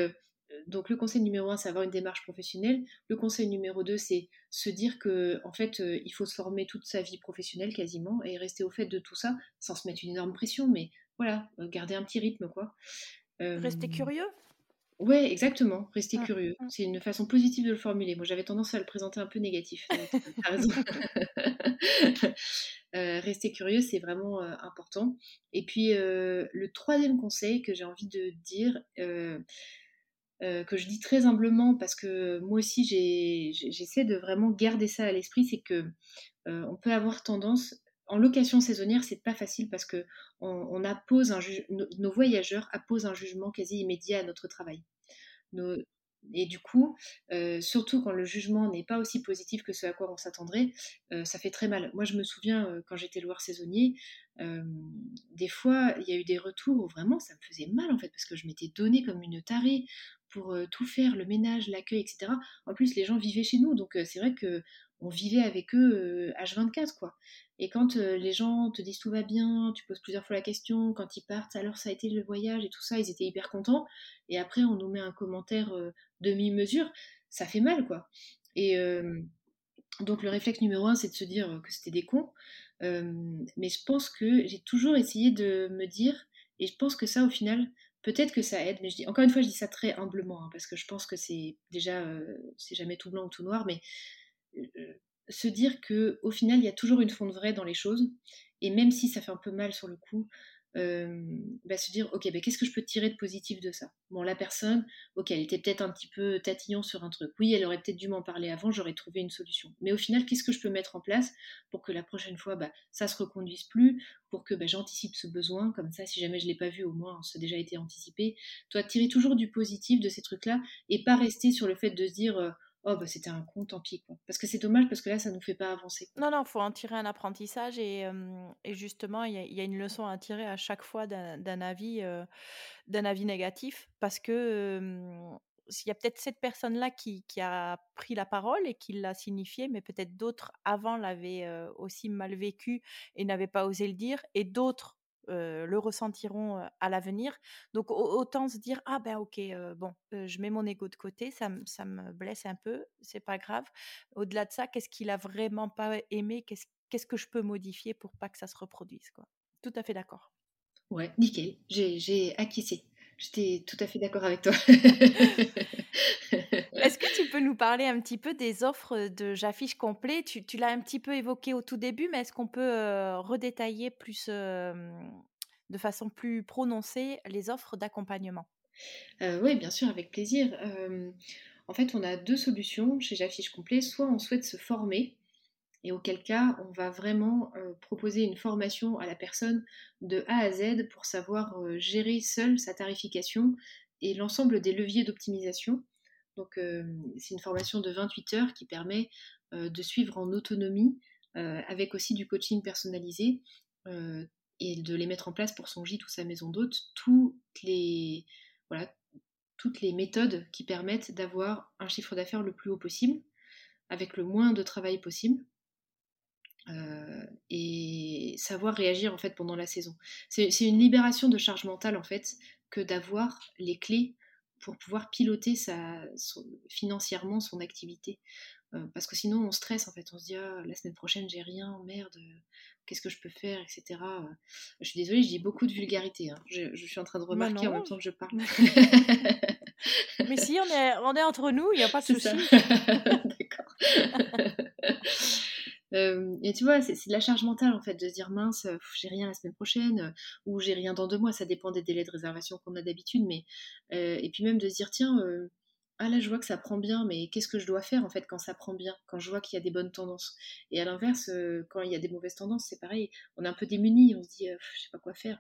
donc le conseil numéro un, c'est avoir une démarche professionnelle. Le conseil numéro deux, c'est se dire que en fait, il faut se former toute sa vie professionnelle quasiment et rester au fait de tout ça sans se mettre une énorme pression, mais voilà, garder un petit rythme quoi. Rester curieux? Ouais, exactement. Rester mmh, curieux. Mmh. C'est une façon positive de le formuler. Moi, j'avais tendance à le présenter un peu négatif. Euh, rester curieux, c'est vraiment euh, important. Et puis, euh, le troisième conseil que j'ai envie de dire, que je dis très humblement parce que moi aussi j'essaie de vraiment garder ça à l'esprit, c'est que on peut avoir tendance en location saisonnière, c'est pas facile parce que on, appose un nos, voyageurs apposent un jugement quasi immédiat à notre travail. Et du coup, euh, surtout quand le jugement n'est pas aussi positif que ce à quoi on s'attendrait, euh, ça fait très mal. Moi, je me souviens euh, quand j'étais loueur saisonnier, des fois, il y a eu des retours où vraiment ça me faisait mal en fait parce que je m'étais donnée comme une tarée pour tout faire, le ménage, l'accueil, etc. En plus, les gens vivaient chez nous, donc c'est vrai que on vivait avec eux H24 quoi. Et quand les gens te disent tout va bien, tu poses plusieurs fois la question, quand ils partent, alors ça a été le voyage et tout ça, ils étaient hyper contents. Et après, on nous met un commentaire demi-mesure, ça fait mal quoi. Et donc le réflexe numéro un, c'est de se dire que c'était des cons. mais je pense que j'ai toujours essayé de me dire, et je pense que ça au final, peut-être que ça aide, mais je dis, encore une fois, je dis ça très humblement, hein, parce que je pense que c'est déjà, c'est jamais tout blanc ou tout noir, mais se dire que au final il y a toujours une fond de vrai dans les choses et même si ça fait un peu mal sur le coup bah, se dire ok bah, qu'est-ce que je peux tirer de positif de ça? Bon la personne ok elle était peut-être un petit peu tatillon sur un truc. Oui elle aurait peut-être dû m'en parler avant j'aurais trouvé une solution. Mais au final qu'est-ce que je peux mettre en place pour que la prochaine fois bah, ça se reconduise plus pour que bah, j'anticipe ce besoin comme ça si jamais je l'ai pas vu au moins ça a déjà été anticipé? Toi tirer toujours du positif de ces trucs là et pas rester sur le fait de se dire oh bah c'était un con, tant pis. Parce que c'est dommage parce que là ça nous fait pas avancer. Non non, faut en tirer un apprentissage et, justement il y, a une leçon à tirer à chaque fois d'un avis avis négatif parce que il y a peut-être cette personne-là qui, qui, a pris la parole et qui l'a signifié, mais peut-être d'autres avant l'avaient aussi mal vécu et n'avaient pas osé le dire, et d'autres le ressentiront à l'avenir. Donc autant se dire ah ben ok bon je mets mon ego de côté, ça, ça me blesse un peu, c'est pas grave. Au-delà de ça, qu'est-ce qu'il a vraiment pas aimé, qu'est-ce que je peux modifier pour pas que ça se reproduise quoi? Tout à fait d'accord. Ouais, nickel, j'ai acquis J'étais tout à fait d'accord avec toi. Est-ce que tu peux nous parler un petit peu des offres de J'affiche complet? Tu, tu l'as un petit peu évoqué au tout début, mais est-ce qu'on peut euh, redétailler plus, de façon plus prononcée les offres d'accompagnement? Euh, Oui, bien sûr, avec plaisir. en fait, on a deux solutions chez J'affiche complet. Soit on souhaite se former, et auquel cas on va vraiment euh, proposer une formation à la personne de A à Z pour savoir gérer seule sa tarification et l'ensemble des leviers d'optimisation. Donc euh, c'est une formation de 28 heures qui permet euh, de suivre en autonomie euh, avec aussi du coaching personnalisé et de les mettre en place pour son gîte ou sa maison d'hôte, toutes les, voilà, toutes les méthodes qui permettent d'avoir un chiffre d'affaires le plus haut possible, avec le moins de travail possible, et savoir réagir en fait pendant la saison. C'est une libération de charge mentale en fait que d'avoir les clés pour pouvoir piloter sa, financièrement son activité. Euh, parce que sinon, on stresse en fait. On se dit, ah, la semaine prochaine, j'ai rien, merde, qu'est-ce que je peux faire, etc. Je suis désolée, je dis beaucoup de vulgarité. Hein. Je, suis en train de remarquer en même temps que je parle. Mais si, on est, on est entre nous, il n'y a pas de souci. D'accord. et tu vois, c'est de la charge mentale en fait, de se dire mince, j'ai rien la semaine prochaine, ou j'ai rien dans deux mois, ça dépend des délais de réservation qu'on a d'habitude, mais et puis même de se dire tiens, ah là je vois que ça prend bien, mais qu'est-ce que je dois faire en fait quand ça prend bien, quand je vois qu'il y a des bonnes tendances? Et à l'inverse, quand il y a des mauvaises tendances, c'est pareil, on est un peu démuni, on se dit je sais pas quoi faire.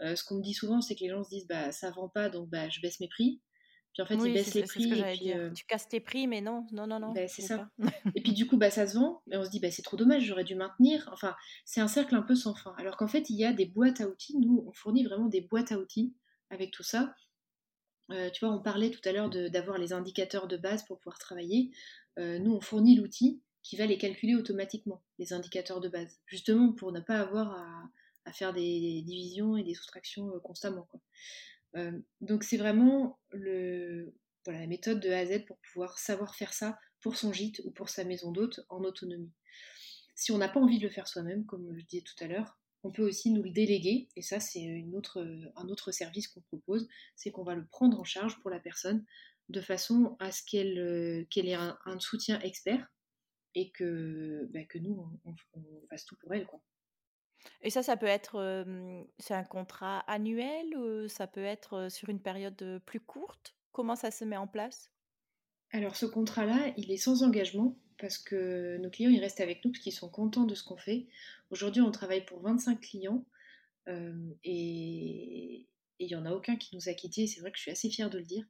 ce qu'on me dit souvent, c'est que les gens se disent bah ça vend pas, donc bah je baisse mes prix. Puis en fait, ils baissent les prix. et puis, euh, Tu casses tes prix, mais non, non, non, non. Bah, c'est ça. et puis du coup, bah, ça se vend, mais on se dit, bah, c'est trop dommage, j'aurais dû maintenir. Enfin, c'est un cercle un peu sans fin. Alors qu'en fait, il y a des boîtes à outils. Nous, on fournit vraiment des boîtes à outils avec tout ça. Euh, tu vois, on parlait tout à l'heure d'avoir les indicateurs de base pour pouvoir travailler. Euh, nous, on fournit l'outil qui va les calculer automatiquement, les indicateurs de base, justement pour ne pas avoir à, à faire des, divisions et des soustractions constamment. Quoi. Euh, donc c'est vraiment la méthode de A à Z pour pouvoir savoir faire ça pour son gîte ou pour sa maison d'hôte en autonomie. Si on n'a pas envie de le faire soi-même, comme je disais tout à l'heure, on peut aussi nous le déléguer, et ça c'est un autre service qu'on propose, c'est qu'on va le prendre en charge pour la personne de façon à ce qu'elle qu'elle ait un, soutien expert et que, bah, nous on, on, fasse tout pour elle. Quoi. Et ça, ça peut être, c'est un contrat annuel ça peut être, sur une période, plus courte? Comment ça se met en place? Alors ce contrat-là, il est sans engagement parce que nos clients, ils restent avec nous parce qu'ils sont contents de ce qu'on fait. Aujourd'hui, on travaille pour 25 clients et il n'y en a aucun qui nous a quittés. C'est vrai que je suis assez fière de le dire.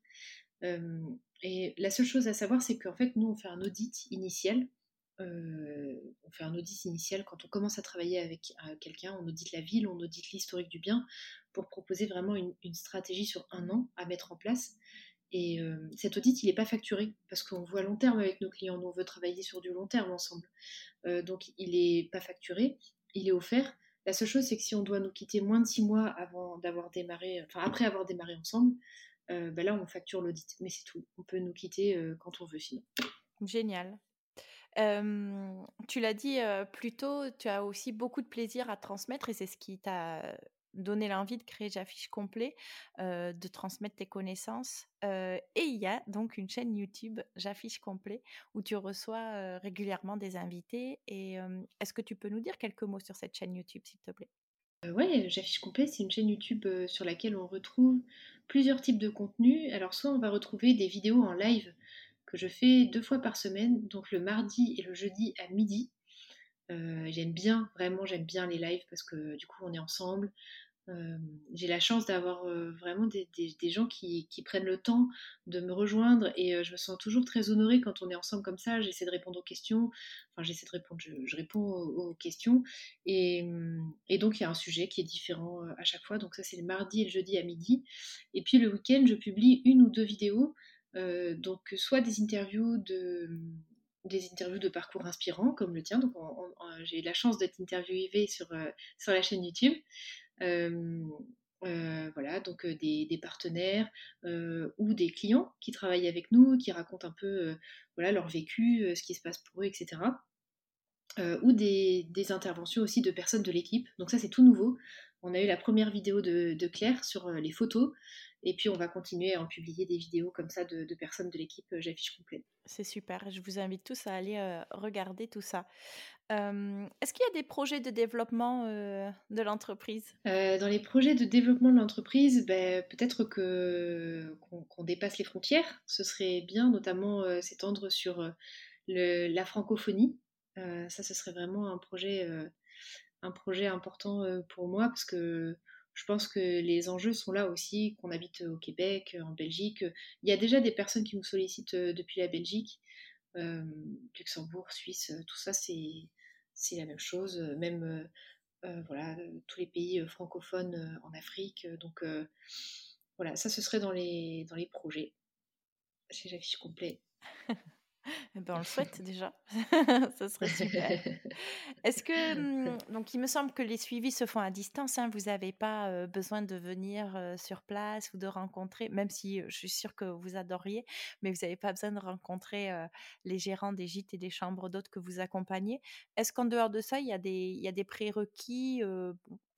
et la seule chose à savoir, c'est qu'en fait, nous, on fait un audit initial. On fait un audit initial quand on commence à travailler avec quelqu'un. On audite la ville, on audite l'historique du bien pour proposer vraiment une, stratégie sur un an à mettre en place. Et cet audit, il n'est pas facturé parce qu'on voit long terme avec nos clients. On veut travailler sur du long terme ensemble. donc, il n'est pas facturé, il est offert. La seule chose, c'est que si on doit nous quitter moins de six mois avant d'avoir démarré, enfin après avoir démarré ensemble, bah là, on facture l'audit. Mais c'est tout. On peut nous quitter quand on veut sinon. Génial. Tu l'as dit plus tôt, tu as aussi beaucoup de plaisir à transmettre et c'est ce qui t'a donner l'envie de créer J'affiche complet, de transmettre tes connaissances. et il y a donc une chaîne YouTube J'affiche complet où tu reçois régulièrement des invités. Et est-ce que tu peux nous dire quelques mots sur cette chaîne YouTube, s'il te plaît? Oui, J'affiche complet, c'est une chaîne YouTube sur laquelle on retrouve plusieurs types de contenus. Alors soit on va retrouver des vidéos en live que je fais deux fois par semaine, donc le mardi et le jeudi à midi. j'aime bien, vraiment j'aime bien les lives parce que du coup on est ensemble, j'ai la chance d'avoir vraiment des, gens qui, prennent le temps de me rejoindre et je me sens toujours très honorée quand on est ensemble comme ça. J'essaie de répondre aux questions, enfin j'essaie de répondre, je, réponds aux, questions et, donc il y a un sujet qui est différent à chaque fois. Donc ça c'est le mardi et le jeudi à midi. Et puis le week-end je publie une ou deux vidéos, donc soit des interviews de des interviews de parcours inspirants comme le tien. Donc, j'ai la chance d'être interviewée sur, sur la chaîne YouTube. voilà, donc des, partenaires ou des clients qui travaillent avec nous, qui racontent un peu voilà, leur vécu, ce qui se passe pour eux, etc. ou des, interventions aussi de personnes de l'équipe. Donc ça c'est tout nouveau. On a eu la première vidéo de, de Claire sur les photos et puis, on va continuer à en publier des vidéos comme ça de, personnes de l'équipe euh, J'affiche complète. C'est super. Je vous invite tous à aller euh, regarder tout ça. Est-ce qu'il y a des projets de développement euh, de l'entreprise? Dans les projets de développement de l'entreprise, ben, peut-être que, qu'on, dépasse les frontières. Ce serait bien, notamment, s'étendre sur la francophonie. ça, ce serait vraiment un projet, un projet important pour moi parce que je pense que les enjeux sont là aussi, qu'on habite au Québec, en Belgique. Il y a déjà des personnes qui nous sollicitent euh, depuis la Belgique, euh, Luxembourg, Suisse, tout ça, c'est la même chose. Même euh, voilà, tous les pays francophones en Afrique. Donc voilà, ça, ce serait dans les, dans les projets. Chez J'affiche complet. Eh ben, on le souhaite déjà. ça serait super. Est-ce que, mmh, donc il me semble que les suivis se font à distance, hein, vous n'avez pas besoin de venir sur place ou de rencontrer, même si je suis sûre que vous adoriez, mais vous n'avez pas besoin de rencontrer les gérants des gîtes et des chambres d'hôtes que vous accompagnez. Est-ce qu'en dehors de ça, il y a des, il y a des prérequis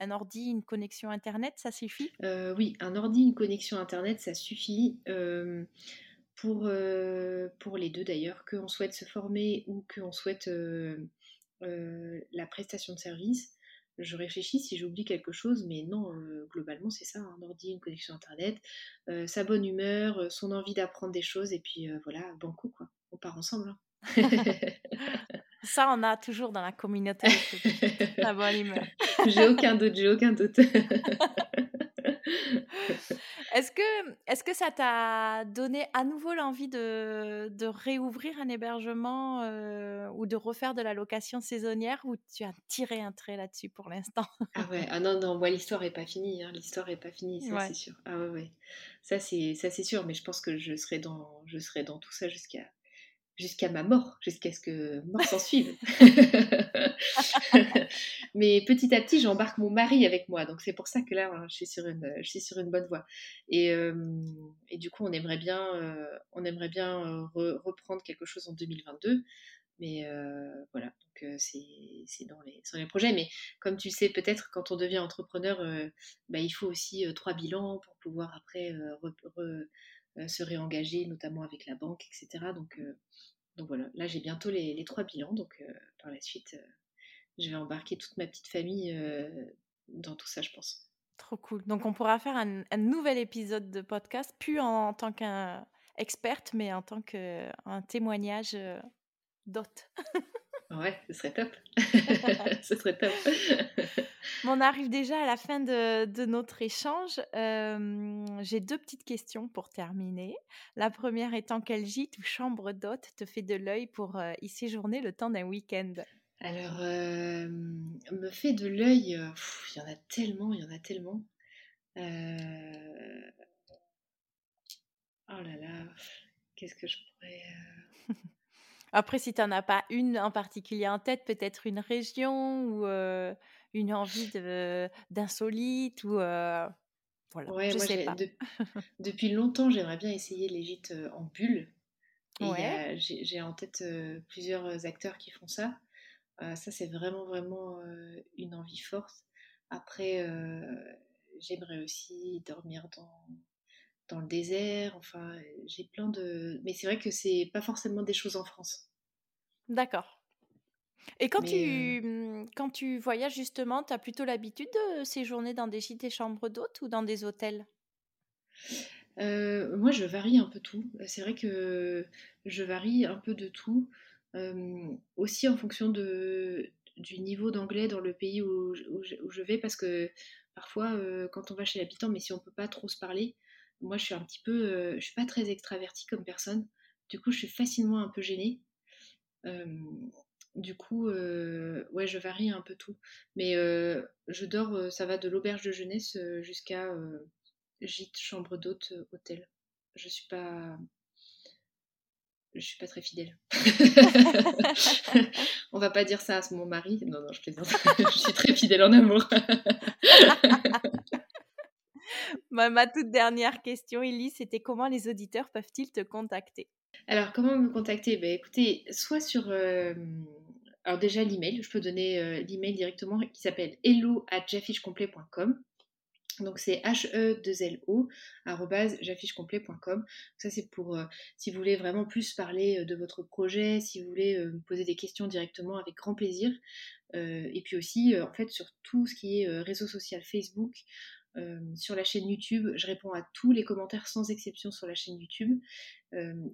un ordi, une connexion Internet, ça suffit? Oui, un ordi, une connexion Internet, ça suffit pour, euh, pour les deux d'ailleurs, qu'on souhaite se former ou qu'on souhaite euh, euh, la prestation de service. Je réfléchis si j'oublie quelque chose, mais non, globalement c'est ça, un ordi, une connexion internet, sa bonne humeur, son envie d'apprendre des choses, et puis voilà, banco quoi, on part ensemble. Hein. ça on a toujours dans la communauté, la bonne humeur. j'ai aucun doute, j'ai aucun doute. Est-ce que, est que ça t'a donné à nouveau l'envie de, de réouvrir un hébergement euh, ou de refaire de la location saisonnière ou tu as tiré un trait là-dessus pour l'instant? Ah ouais, ah non, non, moi l'histoire n'est pas finie, hein. l'histoire n'est pas finie, ça c'est sûr. Ah ouais, ouais. Ça c'est, ça c'est sûr, mais je pense que je serai dans, je serai dans tout ça jusqu'à jusqu'à ma mort, jusqu'à ce que mort s'en suive. Mais petit à petit, j'embarque mon mari avec moi, donc c'est pour ça que là, je suis sur une, je suis sur une bonne voie. Et, et du coup, on aimerait bien, on aimerait bien reprendre quelque chose en 2022. Mais voilà, donc c'est dans les, les projets. Mais comme tu sais, peut-être quand on devient entrepreneur, bah, il faut aussi trois bilans pour pouvoir après se réengager, notamment avec la banque, etc. Donc, donc voilà, là j'ai bientôt les, trois bilans, donc euh, par la suite, euh, je vais embarquer toute ma petite famille euh, dans tout ça, je pense. Trop cool. Donc on pourra faire un, nouvel épisode de podcast, plus en, tant qu'experte, mais en tant qu'un témoignage euh, d'hôte. ouais, ce serait top. ce serait top. on arrive déjà à la fin de, notre échange. J'ai deux petites questions pour terminer. La première étant quel gîte ou chambre d'hôte te fait de l'œil pour euh, y séjourner le temps d'un week-end? Alors, euh, me fait de l'œil, euh, il y en a tellement, il y en a tellement. Euh, oh là là, qu'est-ce que je pourrais... Après, si tu n'en as pas une en particulier en tête, peut-être une région ou une envie d'insolite ou... voilà, ouais, je moi, sais pas. depuis longtemps, j'aimerais bien essayer les gîtes en bulle. J'ai en tête plusieurs acteurs qui font ça. Euh, ça, c'est vraiment, vraiment une envie forte. Après, j'aimerais aussi dormir dans, dans le désert. Enfin, j'ai plein de. Mais c'est vrai que c'est pas forcément des choses en France. D'accord. Et quand, tu, mmh, quand tu voyages justement, tu as plutôt l'habitude de séjourner dans des gîtes et chambres d'hôtes ou dans des hôtels? Moi, je varie un peu tout. C'est vrai que je varie un peu de tout aussi en fonction de, du niveau d'anglais dans le pays où, je vais, parce que parfois, quand on va chez l'habitant, mais si on peut pas trop se parler, moi je suis un petit peu, je suis pas très extravertie comme personne, du coup je suis facilement un peu gênée. du coup, ouais, je varie un peu tout. Mais je dors, ça va de l'auberge de jeunesse jusqu'à gîte, chambre d'hôte, hôtel. Je suis pas, je suis pas très fidèle. On va pas dire ça à mon mari. Non, non, je plaisante. je suis très fidèle en amour. ma, toute dernière question, Ellie, c'était comment les auditeurs peuvent-ils te contacter? Alors, comment me contacter? Ben, Écoutez, soit sur... Alors déjà l'email, je peux donner l'email directement qui s'appelle hello at donc c'est he2lo j'affichecomplet.com. Ça c'est pour si vous voulez vraiment plus parler de votre projet, si vous voulez me poser des questions directement avec grand plaisir. et puis aussi en fait sur tout ce qui est réseau social Facebook, sur la chaîne YouTube. Je réponds à tous les commentaires sans exception sur la chaîne YouTube.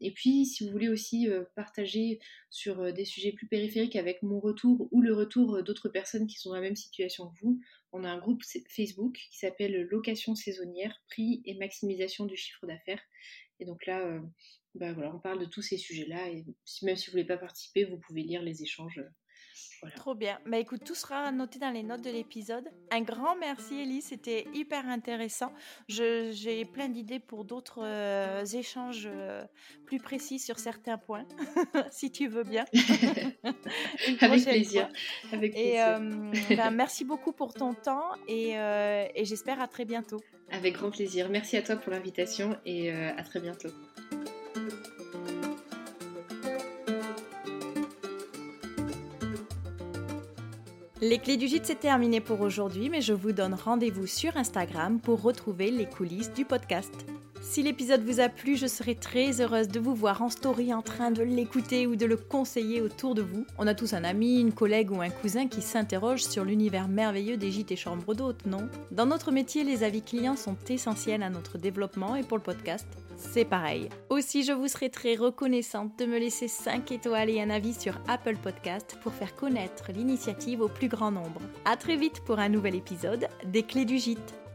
et puis, si vous voulez aussi partager sur des sujets plus périphériques avec mon retour ou le retour d'autres personnes qui sont dans la même situation que vous, on a un groupe Facebook qui s'appelle Location saisonnière, prix et maximisation du chiffre d'affaires. Et donc là, bah on parle de tous ces sujets-là. Et même si vous ne voulez pas participer, vous pouvez lire les échanges Trop bien. Bah écoute, tout sera noté dans les notes de l'épisode. Un grand merci Ellie, c'était hyper intéressant. J'ai plein d'idées pour d'autres euh, échanges euh, plus précis sur certains points, si tu veux bien. Avec plaisir. Avec Et euh, bah, merci beaucoup pour ton temps et, et j'espère à très bientôt. Avec grand plaisir. Merci à toi pour l'invitation et à très bientôt. Les clés du gîte, c'est terminé pour aujourd'hui, mais je vous donne rendez-vous sur Instagram pour retrouver les coulisses du podcast. Si l'épisode vous a plu, je serai très heureuse de vous voir en story en train de l'écouter ou de le conseiller autour de vous. On a tous un ami, une collègue ou un cousin qui s'interroge sur l'univers merveilleux des gîtes et chambres d'hôtes, non? Dans notre métier, les avis clients sont essentiels à notre développement et pour le podcast, c'est pareil. Aussi, je vous serai très reconnaissante de me laisser 5 étoiles et un avis sur Apple Podcast pour faire connaître l'initiative au plus grand nombre. A très vite pour un nouvel épisode des Clés du Gîte.